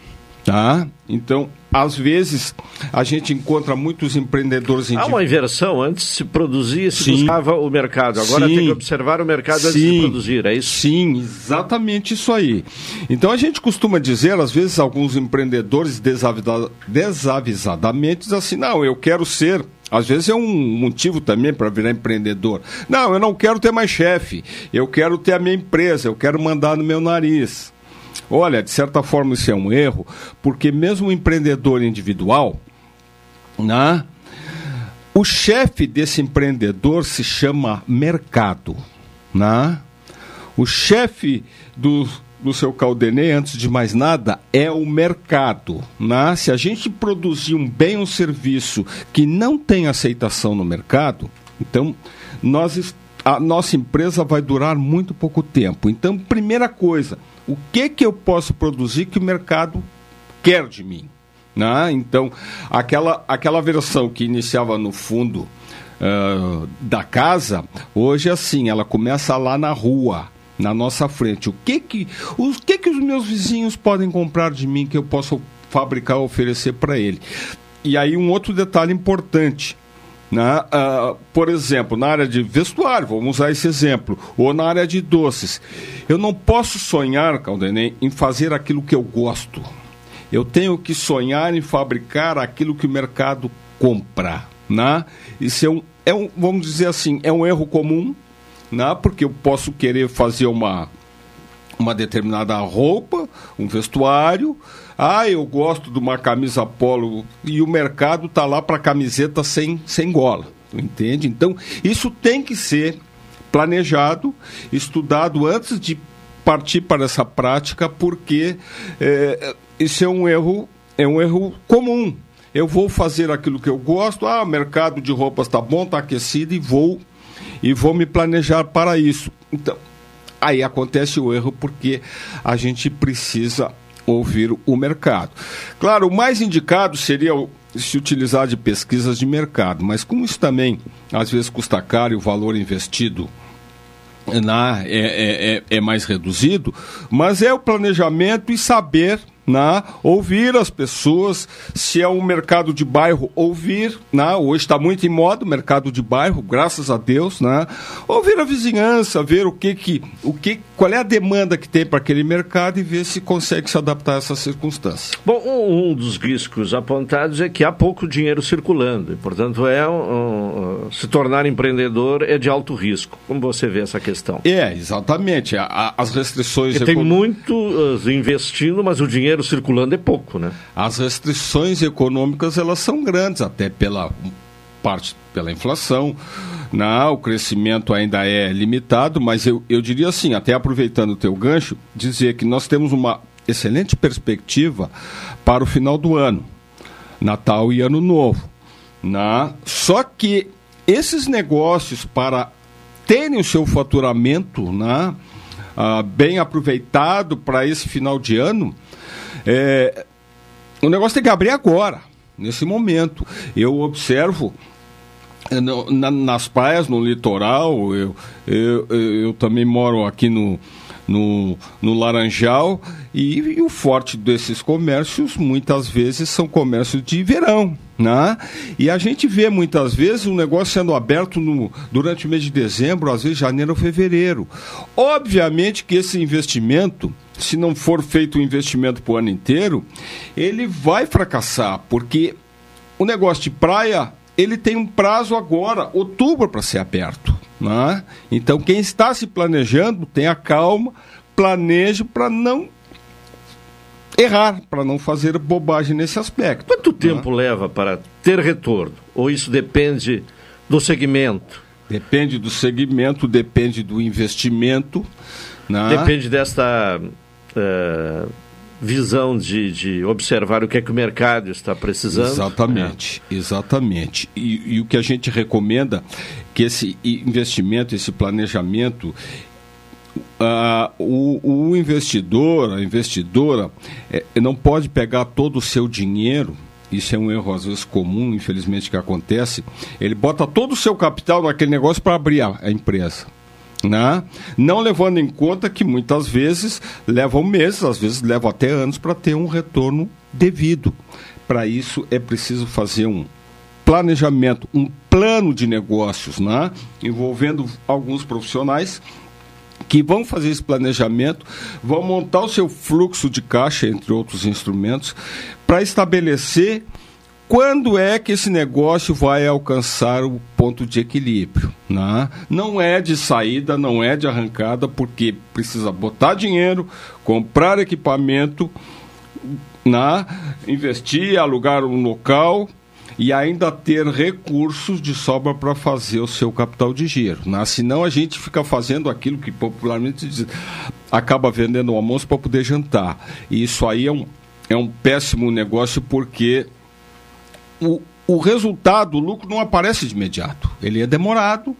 Tá? Então, às vezes, a gente encontra muitos empreendedores... Há uma inversão. Antes se produzia, se Sim. buscava o mercado. Agora Sim. tem que observar o mercado antes Sim. de produzir, é isso? Sim, exatamente isso aí. Então, a gente costuma dizer, às vezes, alguns empreendedores desavisa desavisadamente, dizem assim, não, eu quero ser... Às vezes é um motivo também para virar empreendedor. Não, eu não quero ter mais chefe. Eu quero ter a minha empresa. Eu quero mandar no meu nariz. Olha, de certa forma isso é um erro, porque mesmo o empreendedor individual, né, o chefe desse empreendedor se chama mercado. Né? O chefe do, do seu Caldenê, antes de mais nada, é o mercado. Né? Se a gente produzir um bem ou um serviço que não tem aceitação no mercado, então nós, a nossa empresa vai durar muito pouco tempo. Então, primeira coisa, o que, que eu posso produzir que o mercado quer de mim. Né? Então, aquela, aquela versão que iniciava no fundo uh, da casa, hoje assim, ela começa lá na rua, na nossa frente. O que que, o que, que os meus vizinhos podem comprar de mim que eu posso fabricar oferecer para ele? E aí um outro detalhe importante. Né? Uh, por exemplo, na área de vestuário, vamos usar esse exemplo, ou na área de doces. Eu não posso sonhar, Caldenem, em fazer aquilo que eu gosto. Eu tenho que sonhar em fabricar aquilo que o mercado compra. Né? Isso é um, é um, vamos dizer assim, é um erro comum, né? porque eu posso querer fazer uma, uma determinada roupa, um vestuário, ah, eu gosto de uma camisa polo e o mercado está lá para camiseta sem, sem gola. Entende? Então, isso tem que ser planejado, estudado antes de partir para essa prática, porque é, isso é um erro, é um erro comum. Eu vou fazer aquilo que eu gosto, ah, o mercado de roupas está bom, está aquecido e vou e vou me planejar para isso. Então, aí acontece o erro porque a gente precisa ouvir o mercado. Claro, o mais indicado seria se utilizar de pesquisas de mercado, mas como isso também às vezes custa caro e o valor investido na, é, é, é, é mais reduzido, mas é o planejamento e saber né? ouvir as pessoas, se é um mercado de bairro, ouvir, né? hoje está muito em moda o mercado de bairro, graças a Deus, né? ouvir a vizinhança, ver o que que, o que, qual é a demanda que tem para aquele mercado e ver se consegue se adaptar a essas circunstâncias. Bom, um, um dos riscos apontados é que há pouco dinheiro circulando, e, portanto, é um, um, se tornar empreendedor é de alto risco. Como você vê essa questão? É, exatamente. A, a, as restrições... Tem muitos investindo, mas o dinheiro circulando é pouco, né? As restrições econômicas, elas são grandes, até pela parte pela inflação. Não, o crescimento ainda é limitado, mas eu, eu diria assim, até aproveitando o teu gancho, dizer que nós temos uma excelente perspectiva para o final do ano, Natal e Ano Novo. Na... Só que esses negócios, para terem o seu faturamento né, ah, bem aproveitado para esse final de ano, é, o negócio tem que abrir agora, nesse momento. Eu observo é, na, nas praias, no litoral, eu, eu, eu também moro aqui no, no, no Laranjal e, e, o forte desses comércios muitas vezes são comércios de verão. Né? E a gente vê muitas vezes o um negócio sendo aberto no, durante o mês de dezembro, às vezes janeiro ou fevereiro. Obviamente que esse investimento, se não for feito um investimento para o ano inteiro, ele vai fracassar, porque o negócio de praia ele tem um prazo agora, outubro, para ser aberto. Né? Então, quem está se planejando, tenha calma, planeje para não errar, para não fazer bobagem nesse aspecto. Quanto tempo leva para ter retorno? Ou isso depende do segmento? Depende do segmento, depende do investimento. Né? Depende desta uh, visão de, de observar o que é que o mercado está precisando. Exatamente, é. exatamente. E, e o que a gente recomenda que esse investimento, esse planejamento, Uh, o, o, investidor, a investidora, é, não pode pegar todo o seu dinheiro. Isso é um erro às vezes comum, infelizmente, que acontece. Ele bota todo o seu capital naquele negócio para abrir a, a empresa. Né? Não levando em conta que muitas vezes levam meses, às vezes levam até anos para ter um retorno devido. Para isso é preciso fazer um planejamento, um plano de negócios, né? envolvendo alguns profissionais que vão fazer esse planejamento, vão montar o seu fluxo de caixa, entre outros instrumentos, para estabelecer quando é que esse negócio vai alcançar o ponto de equilíbrio? Né? Não é de saída, não é de arrancada, porque precisa botar dinheiro, comprar equipamento, né? investir, alugar um local e ainda ter recursos de sobra para fazer o seu capital de giro. Né? Senão a gente fica fazendo aquilo que popularmente diz, acaba vendendo o almoço para poder jantar. E isso aí é um, é um péssimo negócio porque o, o resultado, o lucro não aparece de imediato. Ele é demorado,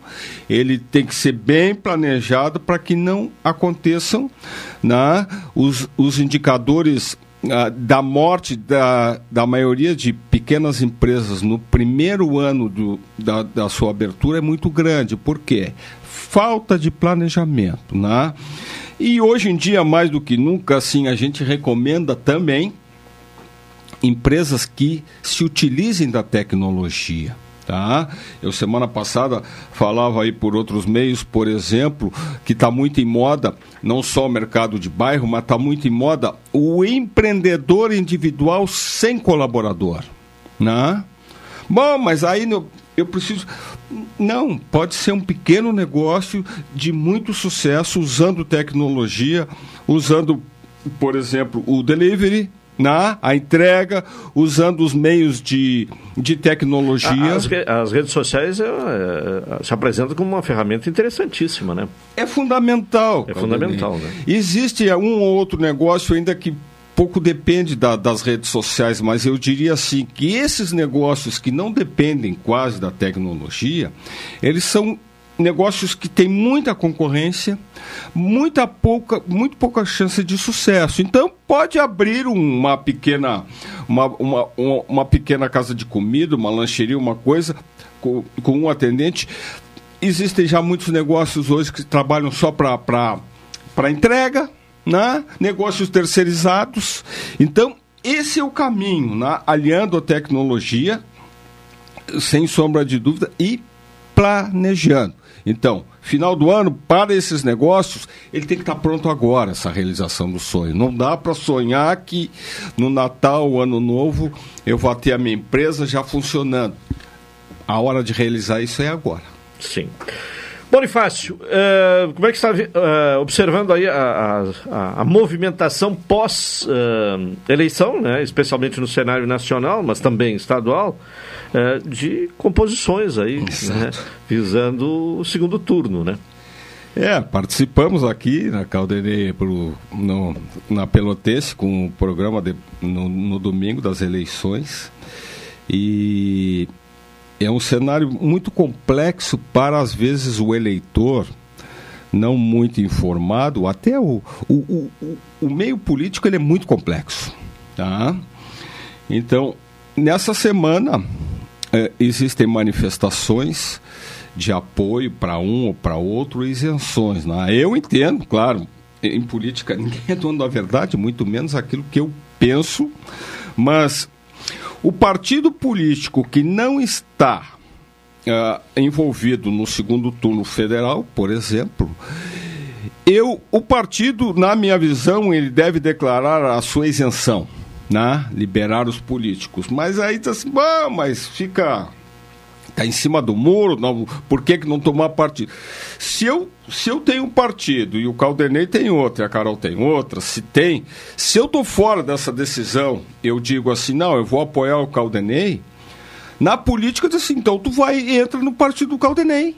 ele tem que ser bem planejado para que não aconteçam né, os, os indicadores ah, da morte da, da maioria de pequenas empresas no primeiro ano do, da, da sua abertura é muito grande. Por quê? Falta de planejamento. Né? E hoje em dia, mais do que nunca, assim, a gente recomenda também empresas que se utilizem da tecnologia. Tá? Eu semana passada falava aí por outros meios, por exemplo, que está muito em moda, não só o mercado de bairro, mas está muito em moda o empreendedor individual sem colaborador. Né? Bom, mas aí eu preciso. Não, pode ser um pequeno negócio de muito sucesso usando tecnologia, usando, por exemplo, o delivery, na a entrega, usando os meios de, de tecnologia. As, as redes sociais é, é, se apresentam como uma ferramenta interessantíssima, né? É fundamental. É fundamental, né? Existe um ou outro negócio ainda que pouco depende da, das redes sociais, mas eu diria assim que esses negócios que não dependem quase da tecnologia, eles são negócios que têm muita concorrência, muita pouca, muito pouca chance de sucesso. Então pode abrir uma pequena, uma, uma, uma, uma pequena casa de comida, uma lancheria, uma coisa com, com um atendente. Existem já muitos negócios hoje que trabalham só para entrega, né? negócios terceirizados. Então, esse é o caminho, né? aliando a tecnologia, sem sombra de dúvida, e planejando. Então, final do ano, para esses negócios, ele tem que estar pronto agora, essa realização do sonho. Não dá para sonhar que no Natal, Ano Novo, eu vou ter a minha empresa já funcionando. A hora de realizar isso é agora. Sim. Bonifácio, uh, como é que está uh, observando aí a, a, a movimentação pós-eleição, uh, né, especialmente no cenário nacional, mas também estadual, de composições aí, né, visando o segundo turno, né? É, participamos aqui na Caldeirê pro, no, na Pelotense com o programa de, no, no domingo das eleições e é um cenário muito complexo para, às vezes, o eleitor não muito informado, até o, o, o, o meio político ele é muito complexo. Tá? Então, nessa semana, é, existem manifestações de apoio para um ou para outro, isenções. Né? Eu entendo, claro, em política ninguém é dono da verdade, muito menos aquilo que eu penso, mas o partido político que não está uh, envolvido no segundo turno federal, por exemplo, eu, o partido, na minha visão, ele deve declarar a sua isenção, né? liberar os políticos. Mas aí diz assim, mas fica está em cima do muro, não, por que, que não tomar partido? Se eu, se eu tenho um partido e o Caldenei tem outro e a Carol tem outra, se tem, se eu estou fora dessa decisão, eu digo assim, não, eu vou apoiar o Caldenei, na política diz assim, então tu vai e entra no partido do Caldenei.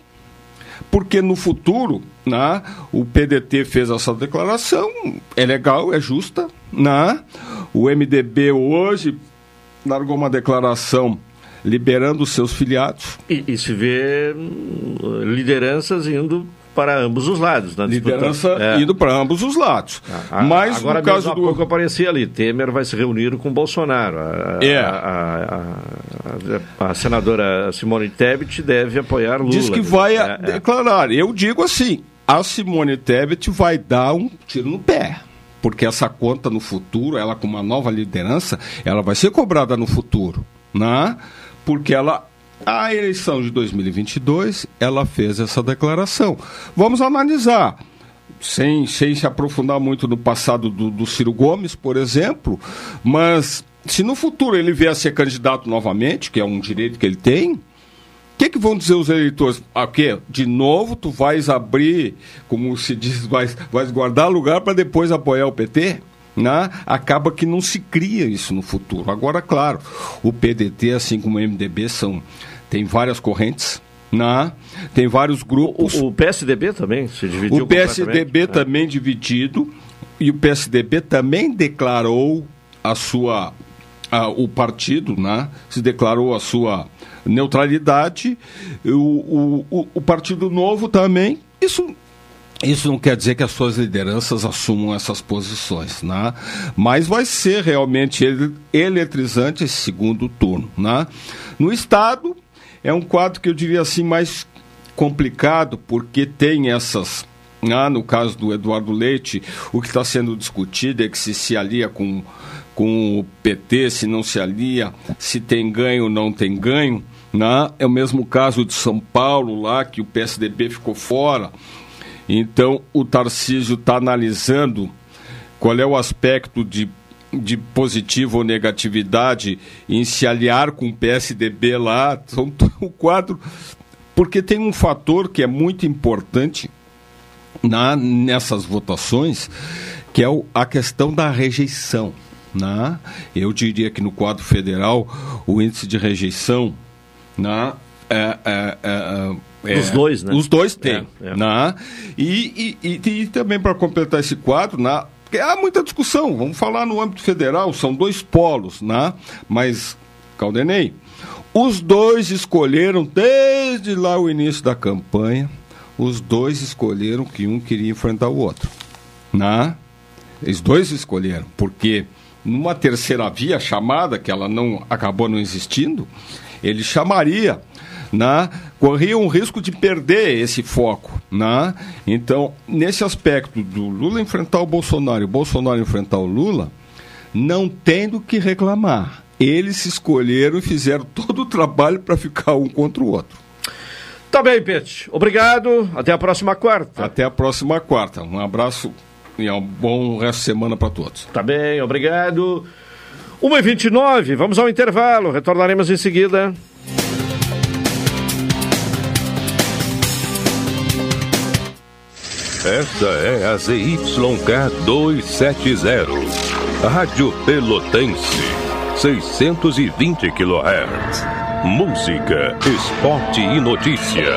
Porque no futuro, né, o PDT fez essa declaração, é legal, é justa, né? O MDB hoje largou uma declaração liberando os seus filiados. E, e se vê hum, lideranças indo para ambos os lados. Na Liderança é. indo para ambos os lados. Ah, Mas agora no caso do... pouco aparecia ali, Temer vai se reunir com Bolsonaro. A, é. a, a, a senadora Simone Tebet deve apoiar Lula. Diz que vai é, é, declarar. Eu digo assim, a Simone Tebet vai dar um tiro no pé. Porque essa conta no futuro, ela com uma nova liderança, ela vai ser cobrada no futuro. Né? porque ela a eleição de 2022 ela fez essa declaração. Vamos analisar. Sem, sem se aprofundar muito no passado do, do Ciro Gomes, por exemplo, mas se no futuro ele vier a ser candidato novamente, que é um direito que ele tem, que, que vão dizer os eleitores? Ah, que de novo tu vais abrir, como se diz, vais, vais guardar lugar para depois apoiar o PT? né, acaba que não se cria isso no futuro. Agora, claro, o PDT, assim como o MDB, são, tem várias correntes. Né? Tem vários grupos. O, o PSDB também se dividiu. O PSDB é. também dividido. E o PSDB também declarou a sua. A, o partido né? se declarou a sua neutralidade. O, o, o, Partido Novo também. Isso isso não quer dizer que as suas lideranças assumam essas posições, né? mas vai ser realmente eletrizante esse segundo turno. Né? No Estado, é um quadro que eu diria assim mais complicado, porque tem essas. Ah, no caso do Eduardo Leite, o que está sendo discutido é que se se alia com, com o PT, se não se alia, se tem ganho ou não tem ganho. Né? É o mesmo caso de São Paulo, lá que o PSDB ficou fora. Então, o Tarcísio está analisando qual é o aspecto de, de positivo ou negatividade em se aliar com o PSDB lá. São o quadro. Porque tem um fator que é muito importante na, nessas votações, que é o, a questão da rejeição. Né? Eu diria que no quadro federal, o índice de rejeição né, é, é, é é, os dois, né? Os dois têm. É, é. Né? E, e, e, e também para completar esse quadro, né? porque há muita discussão, vamos falar no âmbito federal, são dois polos, né? mas, Caldenei, os dois escolheram, desde lá o início da campanha, os dois escolheram que um queria enfrentar o outro. Né? Os dois escolheram, porque numa terceira via chamada, que ela não acabou não existindo, ele chamaria né, corria um risco de perder esse foco. Né? Então, nesse aspecto do Lula enfrentar o Bolsonaro e o Bolsonaro enfrentar o Lula, não tem do que reclamar. Eles se escolheram e fizeram todo o trabalho para ficar um contra o outro. Tá bem, Pete. Obrigado. Até a próxima quarta. Até a próxima quarta. Um abraço e um bom resto de semana para todos. Tá bem, obrigado. 1h29, vamos ao intervalo. Retornaremos em seguida. Esta é a ZYK 270, Rádio Pelotense, 620 kHz. Música, esporte e notícia.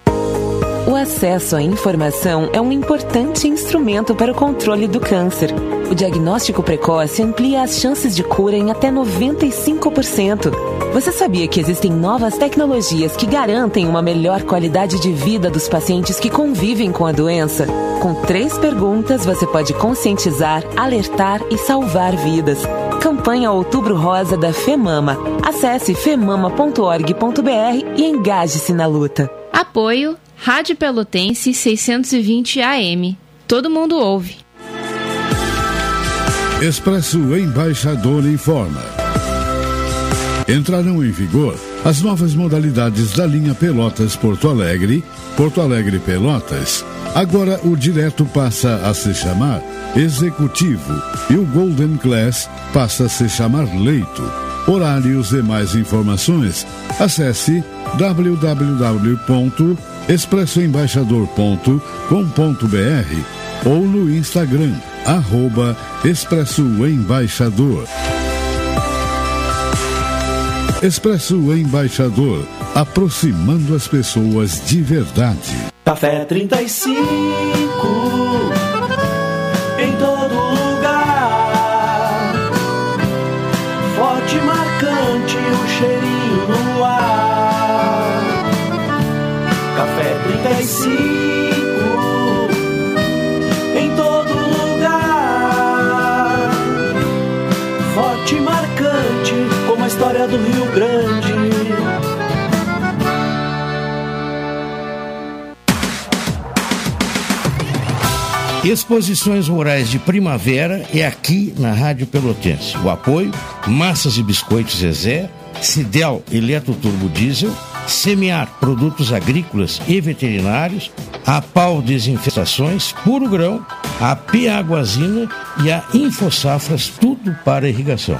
O acesso à informação é um importante instrumento para o controle do câncer. O diagnóstico precoce amplia as chances de cura em até 95%. Você sabia que existem novas tecnologias que garantem uma melhor qualidade de vida dos pacientes que convivem com a doença? Com três perguntas, você pode conscientizar, alertar e salvar vidas. Campanha Outubro Rosa da FEMAMA. Acesse femama.org.br e engaje-se na luta. Apoio Rádio Pelotense 620 AM. Todo mundo ouve. Expresso Embaixador informa. Entrarão em vigor as novas modalidades da linha Pelotas Porto Alegre, Porto Alegre Pelotas. Agora o direto passa a se chamar Executivo e o Golden Class passa a se chamar Leito. Horários e mais informações, acesse www.expressoembaixador.com.br ou no Instagram, arroba Expresso Embaixador. Expresso Embaixador, aproximando as pessoas de verdade. Café 35 35 em todo lugar. Forte e marcante como a história do Rio Grande. Exposições Rurais de Primavera é aqui na Rádio Pelotense. O apoio: Massas e Biscoitos Zezé, Cidel Eletroturbo Diesel, Semear Produtos Agrícolas e Veterinários, a Pau Desinfestações, Puro Grão, a Piaguazina e a Infosafras, tudo para irrigação.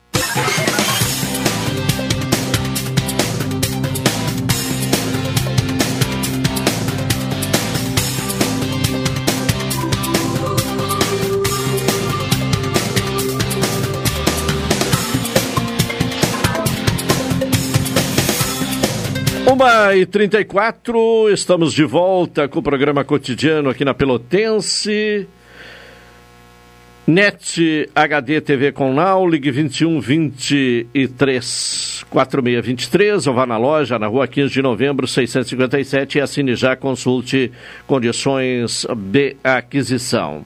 Uma e 34 estamos de volta com o programa cotidiano aqui na Pelotense. NET HD TV com Now, ligue 21 23 4623 ou vá na loja na rua 15 de novembro 657 e assine já, consulte condições de aquisição.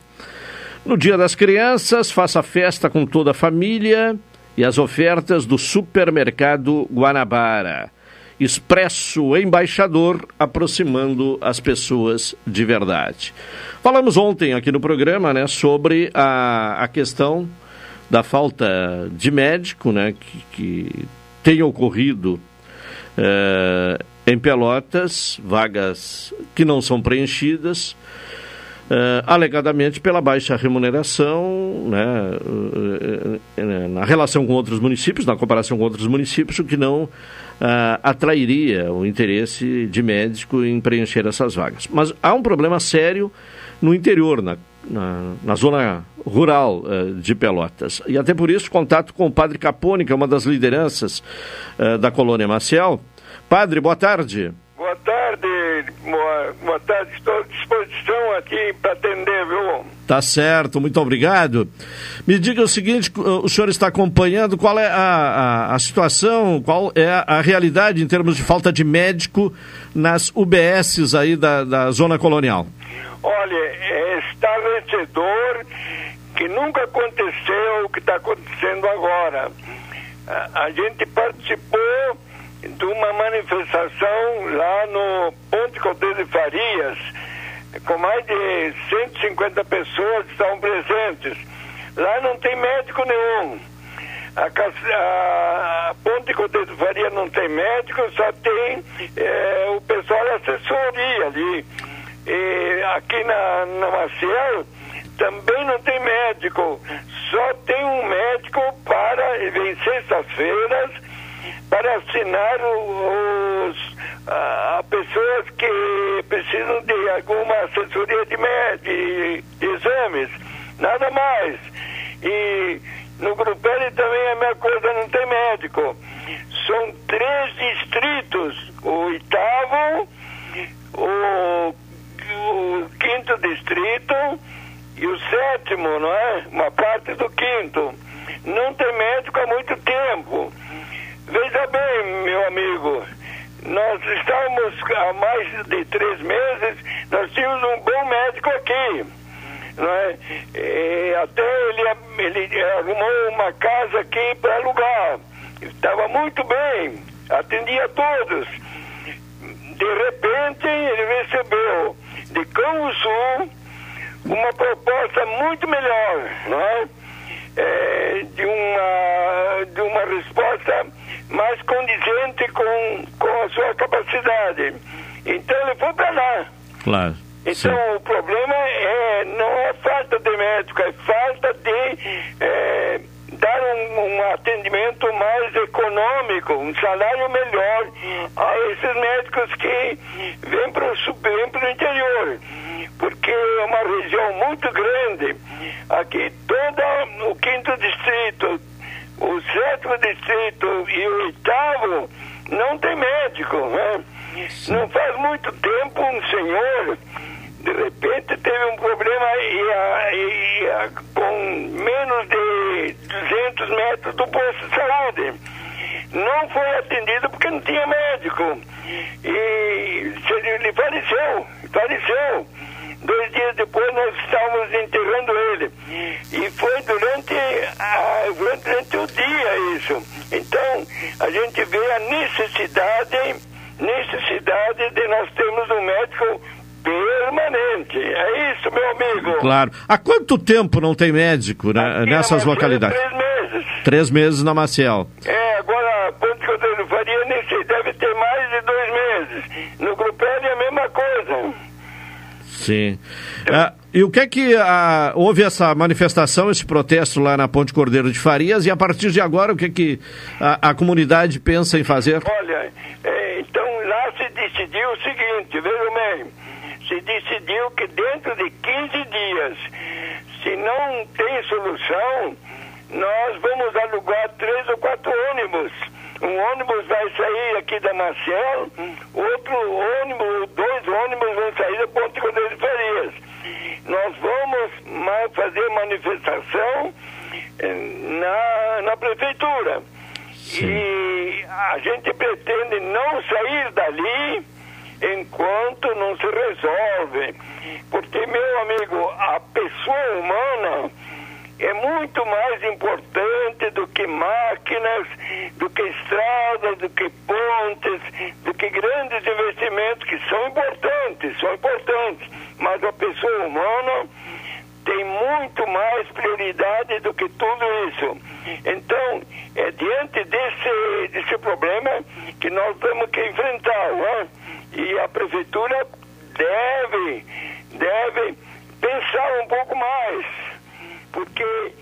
No Dia das Crianças, faça festa com toda a família e as ofertas do Supermercado Guanabara. Expresso Embaixador, aproximando as pessoas de verdade. Falamos ontem aqui no programa né, sobre a, a questão da falta de médico né, que, que tem ocorrido eh, em Pelotas, vagas que não são preenchidas. Uh, alegadamente pela baixa remuneração, né, uh, na relação com outros municípios, na comparação com outros municípios, o que não atrairia o interesse de médico em preencher essas vagas. Mas há um problema sério no interior, na, na, na zona rural de Pelotas. E até por isso, contato com o padre Capone, que é uma das lideranças da colônia Maciel. Padre. Boa tarde, boa, boa tarde. Estou à disposição aqui para atender, viu? Tá certo, muito obrigado. Me diga o seguinte: o senhor está acompanhando qual é a, a, a situação, qual é a, a, realidade em termos de falta de médico nas UBSs aí da, da zona colonial? Olha, é estarrecedor que nunca aconteceu o que está acontecendo agora. A, a gente participou de uma manifestação lá no Ponte Cordeiro de Farias, com mais de 150 pessoas que estavam presentes. Lá não tem médico nenhum. A, a, a Ponte de Faria não tem médico, só tem é, o pessoal da assessoria ali. E aqui na, na Maciel também não tem médico, só tem um médico para, vem sextas-feiras, para assinar os, a, pessoas que precisam de alguma assessoria de, de, de exames, nada mais. E no Grupo L também a mesma coisa, não tem médico. São três distritos, o oitavo, o, o quinto distrito e o sétimo, não é? Uma parte do quinto. Não tem médico há muito tempo. Veja bem, meu amigo, nós estávamos há mais de três meses, nós tínhamos um bom médico aqui. Não é? E até ele, ele arrumou uma casa aqui para alugar. Estava muito bem, atendia todos. De repente, ele recebeu de Cão Sul uma proposta muito melhor, não é? é? de, uma, de uma resposta mais condizente com, com a sua capacidade. Então ele foi para lá. Claro. Então Sim. o problema é não é falta de médico, é falta de é, dar um, um, atendimento mais econômico, um salário melhor a esses médicos que vêm para o interior. Porque é uma região muito grande. Aqui todo o quinto distrito, o sétimo distrito e o oitavo não tem médico, né? Não faz muito tempo um senhor, de repente, teve um problema e, a, e a, com menos de 200 metros do posto de saúde. Não foi atendido porque não tinha médico. E ele faleceu, faleceu. Dois dias depois nós estávamos enterrando ele. E foi durante, a, durante o dia isso. Então, a gente vê a necessidade, necessidade de nós termos um médico permanente. É isso, meu amigo. Claro. Há quanto tempo não tem médico né, nessas localidades? Três meses. Três meses na Maciel. É, agora, Ponte Cordeiro Faria, nem sei, deve ter mais de dois meses. No Grupelli é a mesma coisa. Sim. Ah, e o que é que ah, houve essa manifestação, esse protesto lá na Ponte Cordeiro de Farias e a partir de agora o que é que a, a comunidade pensa em fazer? Olha, é, então lá se decidiu o seguinte, veja bem, se decidiu que dentro de 15 dias, se não tem solução, nós vamos alugar três ou quatro ônibus. Um ônibus vai sair aqui da Marcel, outro ônibus, dois ônibus vão sair da Ponte Cordeiro de Farias. Nós vamos fazer manifestação eh, na, na prefeitura. E a gente pretende não sair dali enquanto não se resolve. Porque, meu amigo, a pessoa humana é muito mais importante do que máquinas, do que estradas, do que pontes, do que grandes investimentos que são importantes, são importantes. Mas a pessoa humana tem muito mais prioridade do que tudo isso. Então, é diante desse, desse problema que nós temos que enfrentar, né? E a prefeitura deve, deve pensar um pouco mais, porque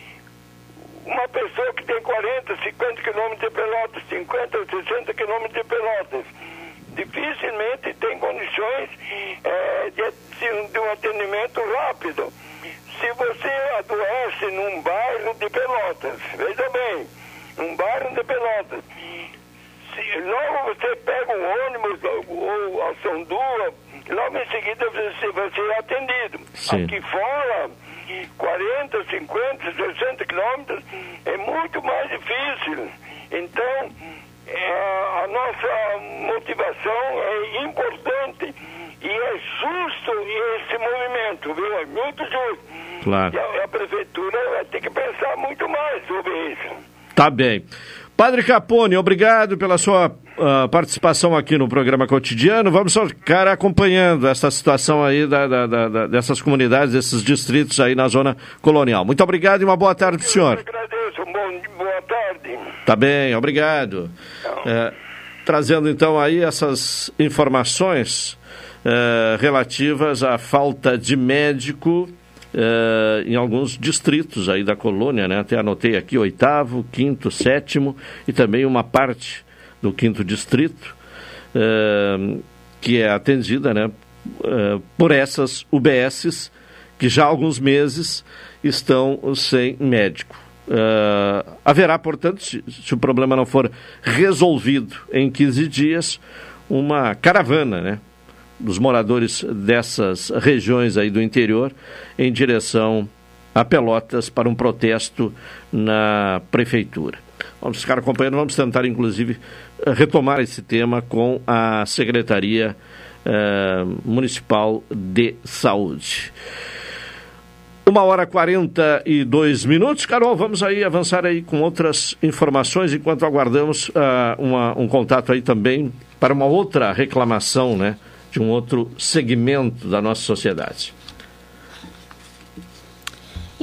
uma pessoa que tem 40, 50 quilômetros de Pelotas, 50 ou 60 quilômetros de Pelotas, dificilmente tem condições eh, de, de- um atendimento rápido. Se você adoece num bairro de Pelotas, veja bem, um bairro de Pelotas, se logo você pega um ônibus ou, ou a São Dua, logo em seguida você vai ser atendido. Sim. Aqui fora, 40, 50, 60 quilômetros é muito mais difícil. Então, é, a nossa motivação é importante e é justo esse movimento, viu? É muito justo. Claro. E a, a prefeitura vai ter que pensar muito mais sobre isso. Tá bem. Padre Capone, obrigado pela sua ah, participação aqui no programa cotidiano. Vamos ficar acompanhando essa situação aí da, da- da- dessas comunidades, desses distritos aí na zona colonial. Muito obrigado e uma boa tarde para o senhor. Agradeço, bom, boa tarde. Tá bem, obrigado. É, trazendo então aí essas informações é, relativas à falta de médico é, em alguns distritos aí da colônia, né? Até anotei aqui oitavo, quinto, sétimo e também uma parte do quinto distrito é, que é atendida, né? é, por essas UBSs que já há alguns meses estão sem médico. Eh, haverá, portanto, se, se o problema não for resolvido em 15 dias, uma caravana né, dos moradores dessas regiões aí do interior em direção a Pelotas para um protesto na prefeitura. Vamos ficar acompanhando, vamos tentar, inclusive, eh, retomar esse tema com a Secretaria eh, Municipal de Saúde. Uma hora e 42 minutos. Carol, vamos aí avançar aí com outras informações enquanto aguardamos ah, uma- um contato aí também para uma outra reclamação, né? De um outro segmento da nossa sociedade.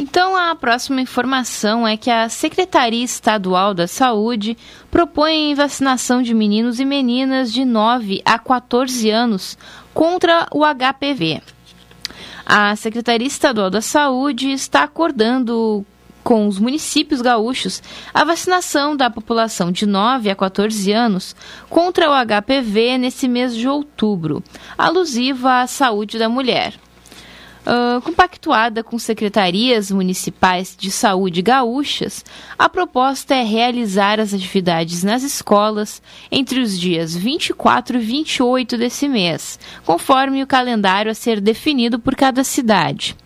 Então, a próxima informação é que a Secretaria Estadual da Saúde propõe vacinação de meninos e meninas de 9 a 14 anos contra o HPV. A Secretaria Estadual da Saúde está acordando com os municípios gaúchos a vacinação da população de 9 a 14 anos contra o HPV nesse mês de outubro, alusiva à saúde da mulher. Compactuada com secretarias municipais de saúde gaúchas, a proposta é realizar as atividades nas escolas entre os dias 24 e 28 desse mês, conforme o calendário a ser definido por cada cidade.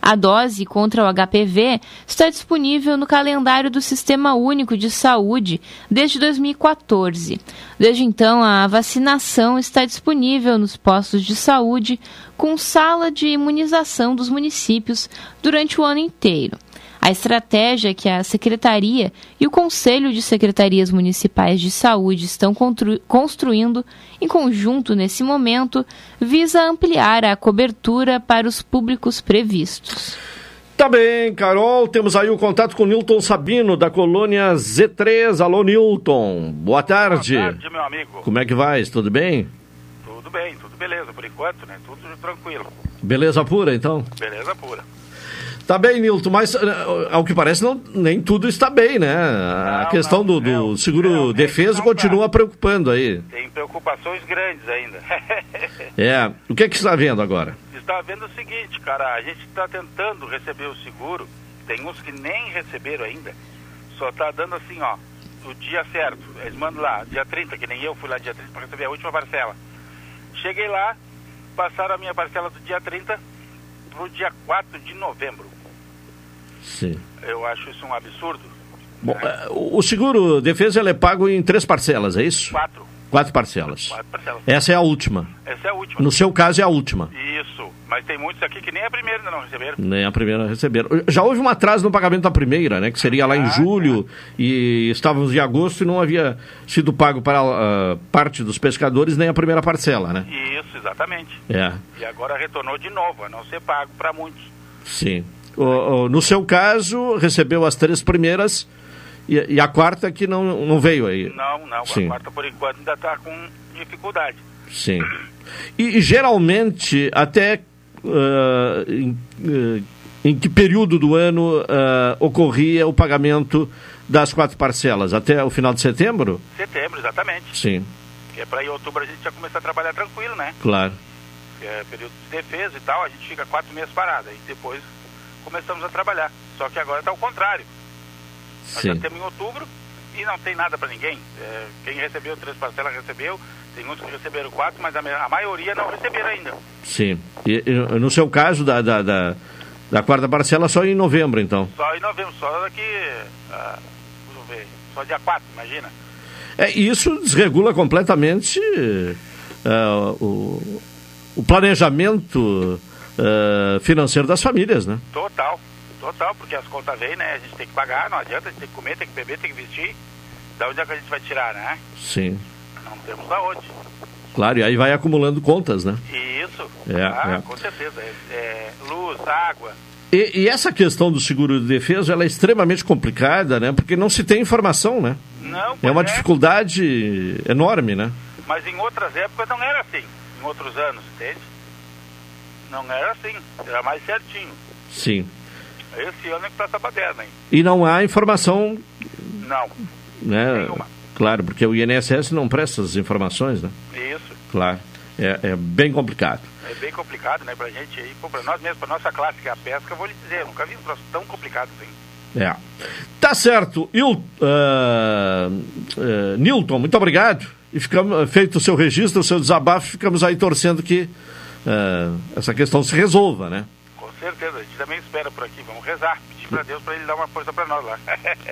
A dose contra o HPV está disponível no calendário do Sistema Único de Saúde desde 2014. Desde então, a vacinação está disponível nos postos de saúde com sala de imunização dos municípios durante o ano inteiro. A estratégia que a Secretaria e o Conselho de Secretarias Municipais de Saúde estão construindo em conjunto nesse momento visa ampliar a cobertura para os públicos previstos. Tá bem, Carol. Temos aí o contato com Nilton Sabino, da colônia Z3. Alô, Nilton. Boa tarde. Boa tarde, meu amigo. Como é que vai? Tudo bem? Tudo bem, tudo beleza, por enquanto, né? Tudo tranquilo. Beleza pura, então? Beleza pura. Tá bem, Nilton, mas eh, ao que parece não, nem tudo está bem, né? A Não, questão não, do, do não, seguro defesa não continua preocupando aí. Tem preocupações grandes ainda. É, o que é que você está vendo agora? está vendo o seguinte, cara, a gente está tentando receber o seguro, tem uns que nem receberam ainda, só está dando assim, ó, o dia certo. Eles mandam lá, dia 30, que nem eu fui lá dia 30 para receber a última parcela. Cheguei lá, passaram a minha parcela do dia 30 para o dia 4 de novembro. Sim. Eu acho isso um absurdo. Bom, eh, o seguro defesa é pago em três parcelas, é isso? Quatro. Quatro parcelas. Quatro parcelas. Essa é a última. Essa é a última. No seu caso é a última. Isso, mas tem muitos aqui que nem a primeira ainda não receberam. Nem a primeira receberam. Já houve um atraso no pagamento da primeira, né? Que seria lá em Ah, julho e estávamos em agosto e não havia sido pago para ah, parte dos pescadores nem a primeira parcela, né? Isso, exatamente. É, E agora retornou de novo, a não ser pago para muitos. sim. No seu caso, recebeu as três primeiras e, e a quarta que não, não veio aí. Não, não, Sim. a quarta por enquanto ainda está com dificuldade. Sim. E, e geralmente, até ah, em, eh, em que período do ano ah, ocorria o pagamento das quatro parcelas? Até o final de setembro? Setembro, exatamente. Sim, Que é para em outubro a gente já começar a trabalhar tranquilo, né? claro. Que é período de defesa e tal, a gente fica quatro meses parado. Aí depois começamos a trabalhar. Só que agora está o contrário. Nós já temos em outubro e não tem nada para ninguém. É, quem recebeu três parcelas recebeu, tem uns que receberam quatro, mas a, a maioria não receberam ainda. Sim. E, e no seu caso, da, da, da, da quarta parcela, só em novembro, então. Só em novembro, só daqui. ah, eu ver, só dia 4, imagina. É, isso desregula completamente ah, o, o planejamento ah, financeiro das famílias, né? Total, total, porque as contas vêm, né? A gente tem que pagar, não adianta, a gente tem que comer, tem que beber, tem que vestir. Da onde é que a gente vai tirar, né? Sim. Não temos da onde. Claro, e aí vai acumulando contas, né? Isso, É, ah, é. com certeza. É, é luz, água. E, e essa questão do seguro de defesa ela é extremamente complicada, né? Porque não se tem informação, né? Não, É uma dificuldade enorme, né? Mas em outras épocas não era assim. Em outros anos, entende? Não era assim. Era mais certinho. Sim. Esse ano é que tá essa baderna, hein? E não há informação, Não. né? Claro, porque o INSS não presta as informações, né? Isso. Claro. É, é bem complicado. É bem complicado, né, pra gente aí. Pô, pra nós mesmos, pra nossa classe que é a pesca, eu vou lhe dizer, eu nunca vi um troço tão complicado assim. É. Tá certo. Il, ah, ah, Nilton, muito obrigado. E ficamos, feito o seu registro, o seu desabafo, ficamos aí torcendo que ah, essa questão se resolva, né? Com certeza, a gente também espera por aqui. Vamos rezar, pedir pra Deus pra ele dar uma força pra nós lá.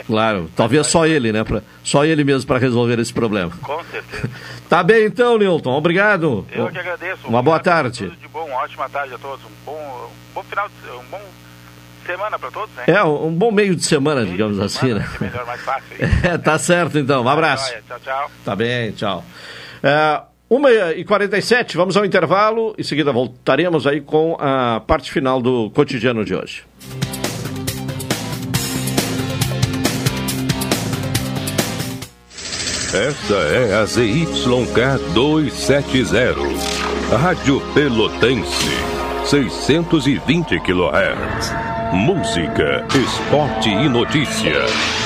Claro, talvez só ele, né? Pra, só ele mesmo para resolver esse problema. Com certeza. Tá bem então, Nilton. Obrigado. Eu que agradeço. Uma boa tarde. Tudo de bom, uma ótima tarde a todos. Um bom, um bom final, de, um bom semana pra todos, né? É, um bom meio de semana, digamos assim, né? É melhor, mais fácil. É, tá certo então. Um abraço. Joia, Tchau, tchau. Tá bem, tchau. É, 1h47, vamos ao intervalo. Em seguida voltaremos aí com a parte final do cotidiano de hoje. Esta é a ZYK 270, Rádio Pelotense, 620 kHz. Música, esporte e notícia.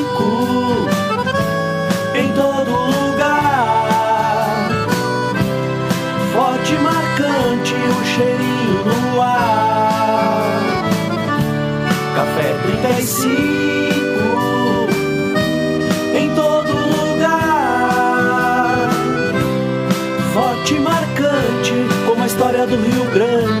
Grande.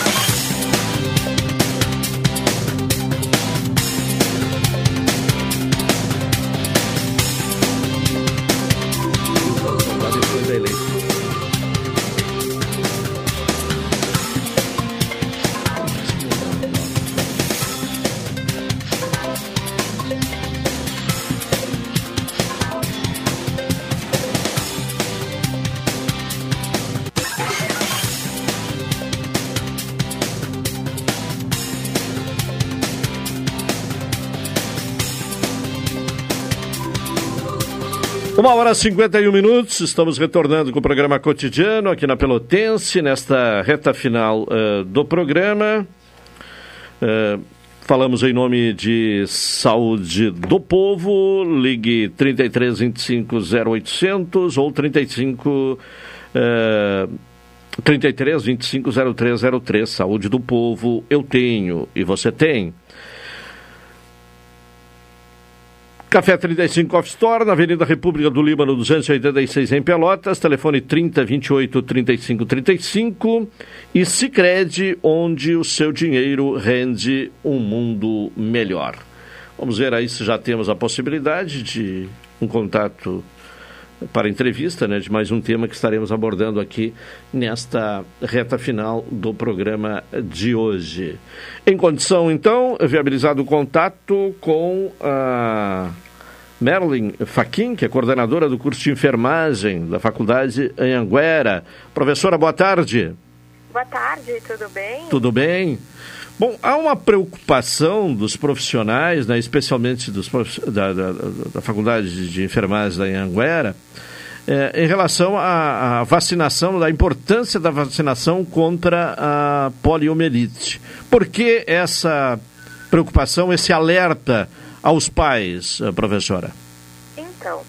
Uma hora e 51 minutos, estamos retornando com o programa cotidiano aqui na Pelotense, nesta reta final uh, do programa. Uh, falamos em nome de Saúde do Povo, ligue 33 25 0800 ou 35 uh, 33 25 0303. Saúde do Povo, eu tenho e você tem. Café 35 Off Store, na Avenida República do Líbano, 286 em Pelotas, telefone 30 28 35 35 e Sicredi, onde o seu dinheiro rende um mundo melhor. Vamos ver aí se já temos a possibilidade de um contato para entrevista, né, de mais um tema que estaremos abordando aqui nesta reta final do programa de hoje. Em condição, então, viabilizado o contato com a Merlin Faquin, que é coordenadora do curso de enfermagem da Faculdade Anhanguera. Professora, boa tarde. Boa tarde, tudo bem? Tudo bem. Bom, há uma preocupação dos profissionais, né, especialmente dos da, da, da, Faculdade de Enfermagem da Anhanguera, é, em relação à, à, vacinação, da importância da vacinação contra a poliomielite. Por que essa preocupação, esse alerta aos pais, professora? Então,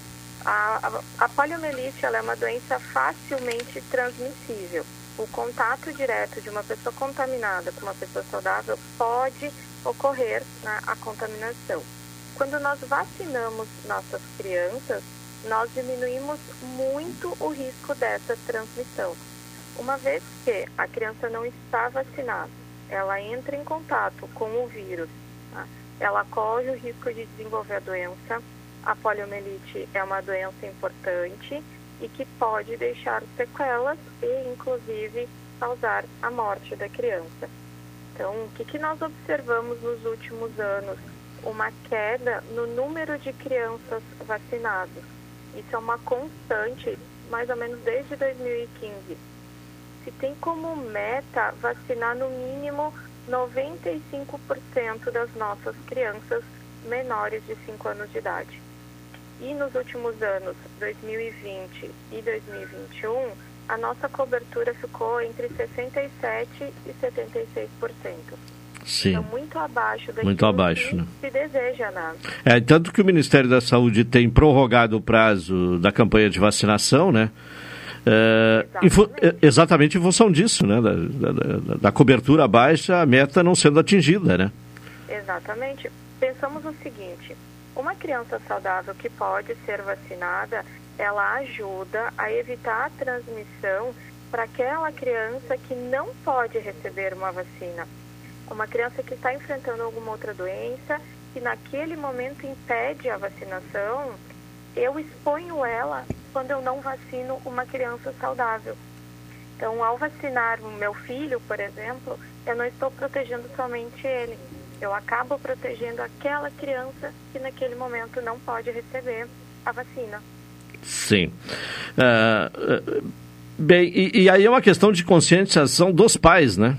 a, a poliomielite é uma doença facilmente transmissível o contato direto de uma pessoa contaminada com uma pessoa saudável pode ocorrer né, a contaminação. Quando nós vacinamos nossas crianças, nós diminuímos muito o risco dessa transmissão. Uma vez que a criança não está vacinada, ela entra em contato com o vírus, tá? ela corre o risco de desenvolver a doença. A poliomielite é uma doença importante e que pode deixar sequelas e, inclusive, causar a morte da criança. Então, o que, que nós observamos nos últimos anos uma queda no número de crianças vacinadas. Isso é uma constante, mais ou menos desde 2015. Se tem como meta vacinar no mínimo 95% das nossas crianças menores de 5 anos de idade. E nos últimos anos, 2020 e 2021, a nossa cobertura ficou entre 67% e 76%. Sim. Então, muito abaixo daquilo Muito abaixo, que né? se deseja, né? É, tanto que o Ministério da Saúde tem prorrogado o prazo da campanha de vacinação, né? É, em fu- é, exatamente em função disso, né? Da, da- da- da cobertura baixa, a meta não sendo atingida, né? Exatamente. Pensamos o seguinte: uma criança saudável que pode ser vacinada, ela ajuda a evitar a transmissão para aquela criança que não pode receber uma vacina. Uma criança que está enfrentando alguma outra doença que naquele momento impede a vacinação, eu exponho ela quando eu não vacino uma criança saudável. Então, ao vacinar o meu filho, por exemplo, eu não estou protegendo somente ele. Eu acabo protegendo aquela criança que naquele momento não pode receber a vacina. Sim. Ah, bem, e, e aí é uma questão de conscientização dos pais, né?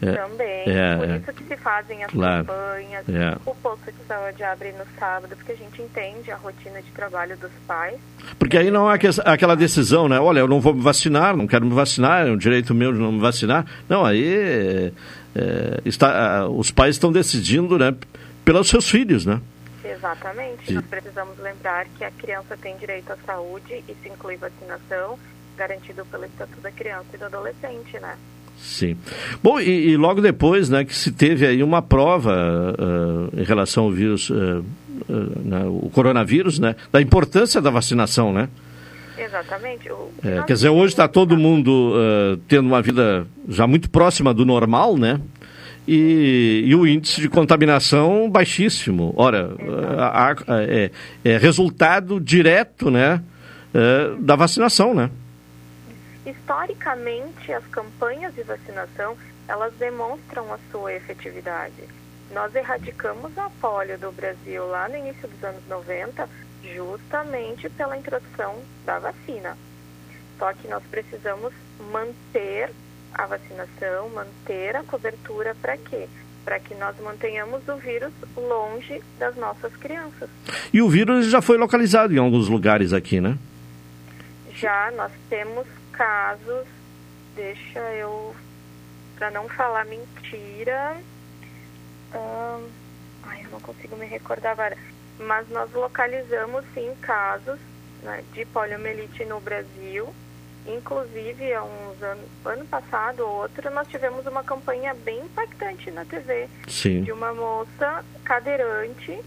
É, Também. é, por é. isso que se fazem as Claro. campanhas. É. O posto de saúde abre no sábado, porque a gente entende a rotina de trabalho dos pais. Porque aí não que- aquela decisão, né? Olha, eu não vou me vacinar, não quero me vacinar, é um direito meu de não me vacinar. Não, aí é, está, os pais estão decidindo, né? Pelos seus filhos, né? Exatamente. Sim. Nós precisamos lembrar que a criança tem direito à saúde, isso inclui vacinação, garantido pelo Estatuto da Criança e do Adolescente, né? Sim. Bom, e, e logo depois, né, que se teve aí uma prova ah, em relação ao vírus, ah, ah, né, o coronavírus, né, da importância da vacinação, né? Exatamente. O, É, quer dizer, hoje está todo mundo ah, tendo uma vida já muito próxima do normal, né? E, e o índice de contaminação baixíssimo. Ora, ah, ah, é, é resultado direto, né, eh, da vacinação, né? Historicamente, as campanhas de vacinação, elas demonstram a sua efetividade. Nós erradicamos a polio do Brasil lá no início dos anos 90, justamente pela introdução da vacina. Só que nós precisamos manter a vacinação, manter a cobertura para quê? Para que nós mantenhamos o vírus longe das nossas crianças. E o vírus já foi localizado em alguns lugares aqui, né? Já nós temos casos, deixa eu, para não falar mentira, ahn, ai, eu não consigo me recordar agora, mas nós localizamos sim casos né, de poliomielite no Brasil. Inclusive, há uns anos, ano passado ou outro, nós tivemos uma campanha bem impactante na TV Sim. de uma moça cadeirante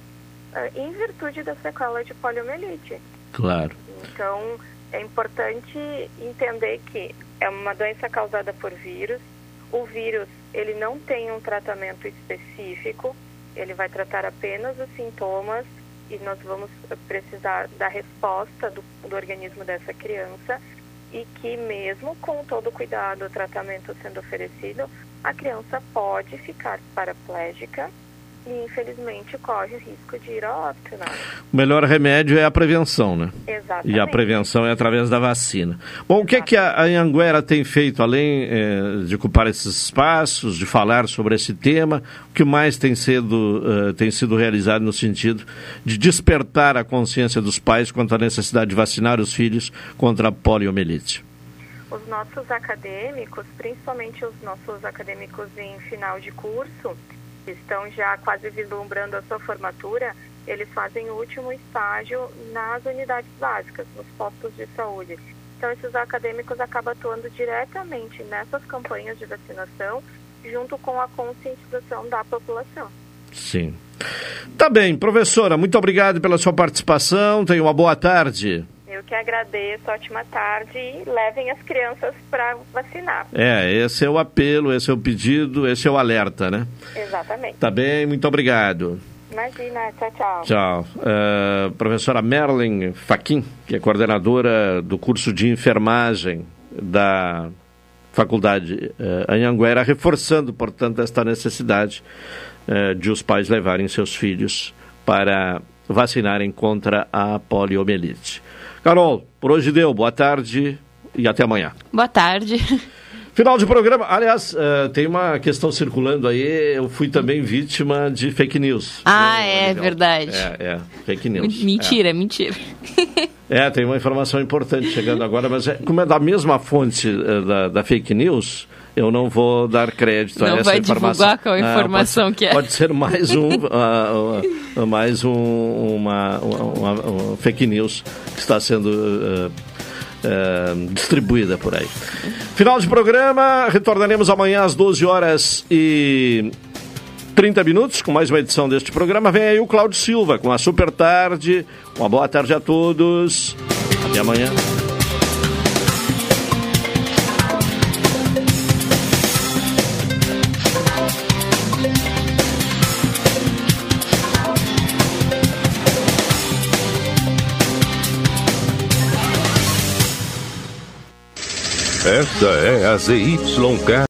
ah, em virtude da sequela de poliomielite. Claro. Então, é importante entender que é uma doença causada por vírus. O vírus, ele não tem um tratamento específico, ele vai tratar apenas os sintomas e nós vamos precisar da resposta do, do organismo dessa criança e que mesmo com todo o cuidado, o tratamento sendo oferecido, a criança pode ficar paraplégica e infelizmente corre o risco de ir ao óbito, né? O melhor remédio é a prevenção, né? Exatamente. E a prevenção é através da vacina. Bom, o que é que a a Anhanguera tem feito, além eh, de ocupar esses espaços, de falar sobre esse tema, o que mais tem sido, eh, tem sido realizado no sentido de despertar a consciência dos pais quanto à necessidade de vacinar os filhos contra a poliomielite? Os nossos acadêmicos, principalmente os nossos acadêmicos em final de curso, que estão já quase vislumbrando a sua formatura, eles fazem o último estágio nas unidades básicas, nos postos de saúde. Então, esses acadêmicos acabam atuando diretamente nessas campanhas de vacinação, junto com a conscientização da população. Sim. Tá bem, professora, muito obrigado pela sua participação. Tenha uma boa tarde. Eu que agradeço, ótima tarde e levem as crianças para vacinar. É, esse é o apelo, esse é o pedido, esse é o alerta, né? Exatamente. Tá bem, muito obrigado. Imagina, tchau, tchau. Tchau. Uh, professora Merlin Faquin, que é coordenadora do curso de enfermagem da faculdade uh, Anhanguera, reforçando, portanto, esta necessidade uh, de os pais levarem seus filhos para vacinarem contra a poliomielite. Carol, por hoje deu. Boa tarde e até amanhã. Boa tarde. Final de programa. Aliás, uh, tem uma questão circulando aí. Eu fui também vítima de fake news. Ah, é, verdade. É, é, fake news. Mentira, é. mentira. É, tem uma informação importante chegando agora, mas é, como é da mesma fonte uh, da, da, fake news, eu não vou dar crédito não a essa informação. Não vai divulgar qual informação ah, pode, que é. Pode ser mais um, uh, mais um, uma, uma, uma, fake news que está sendo Uh, distribuída por aí. Final de programa, retornaremos amanhã às 12 horas e 30 minutos com mais uma edição deste programa. Vem aí o Cláudio Silva com a Super Tarde. Uma boa tarde a todos. Até amanhã. Esta é a ZYK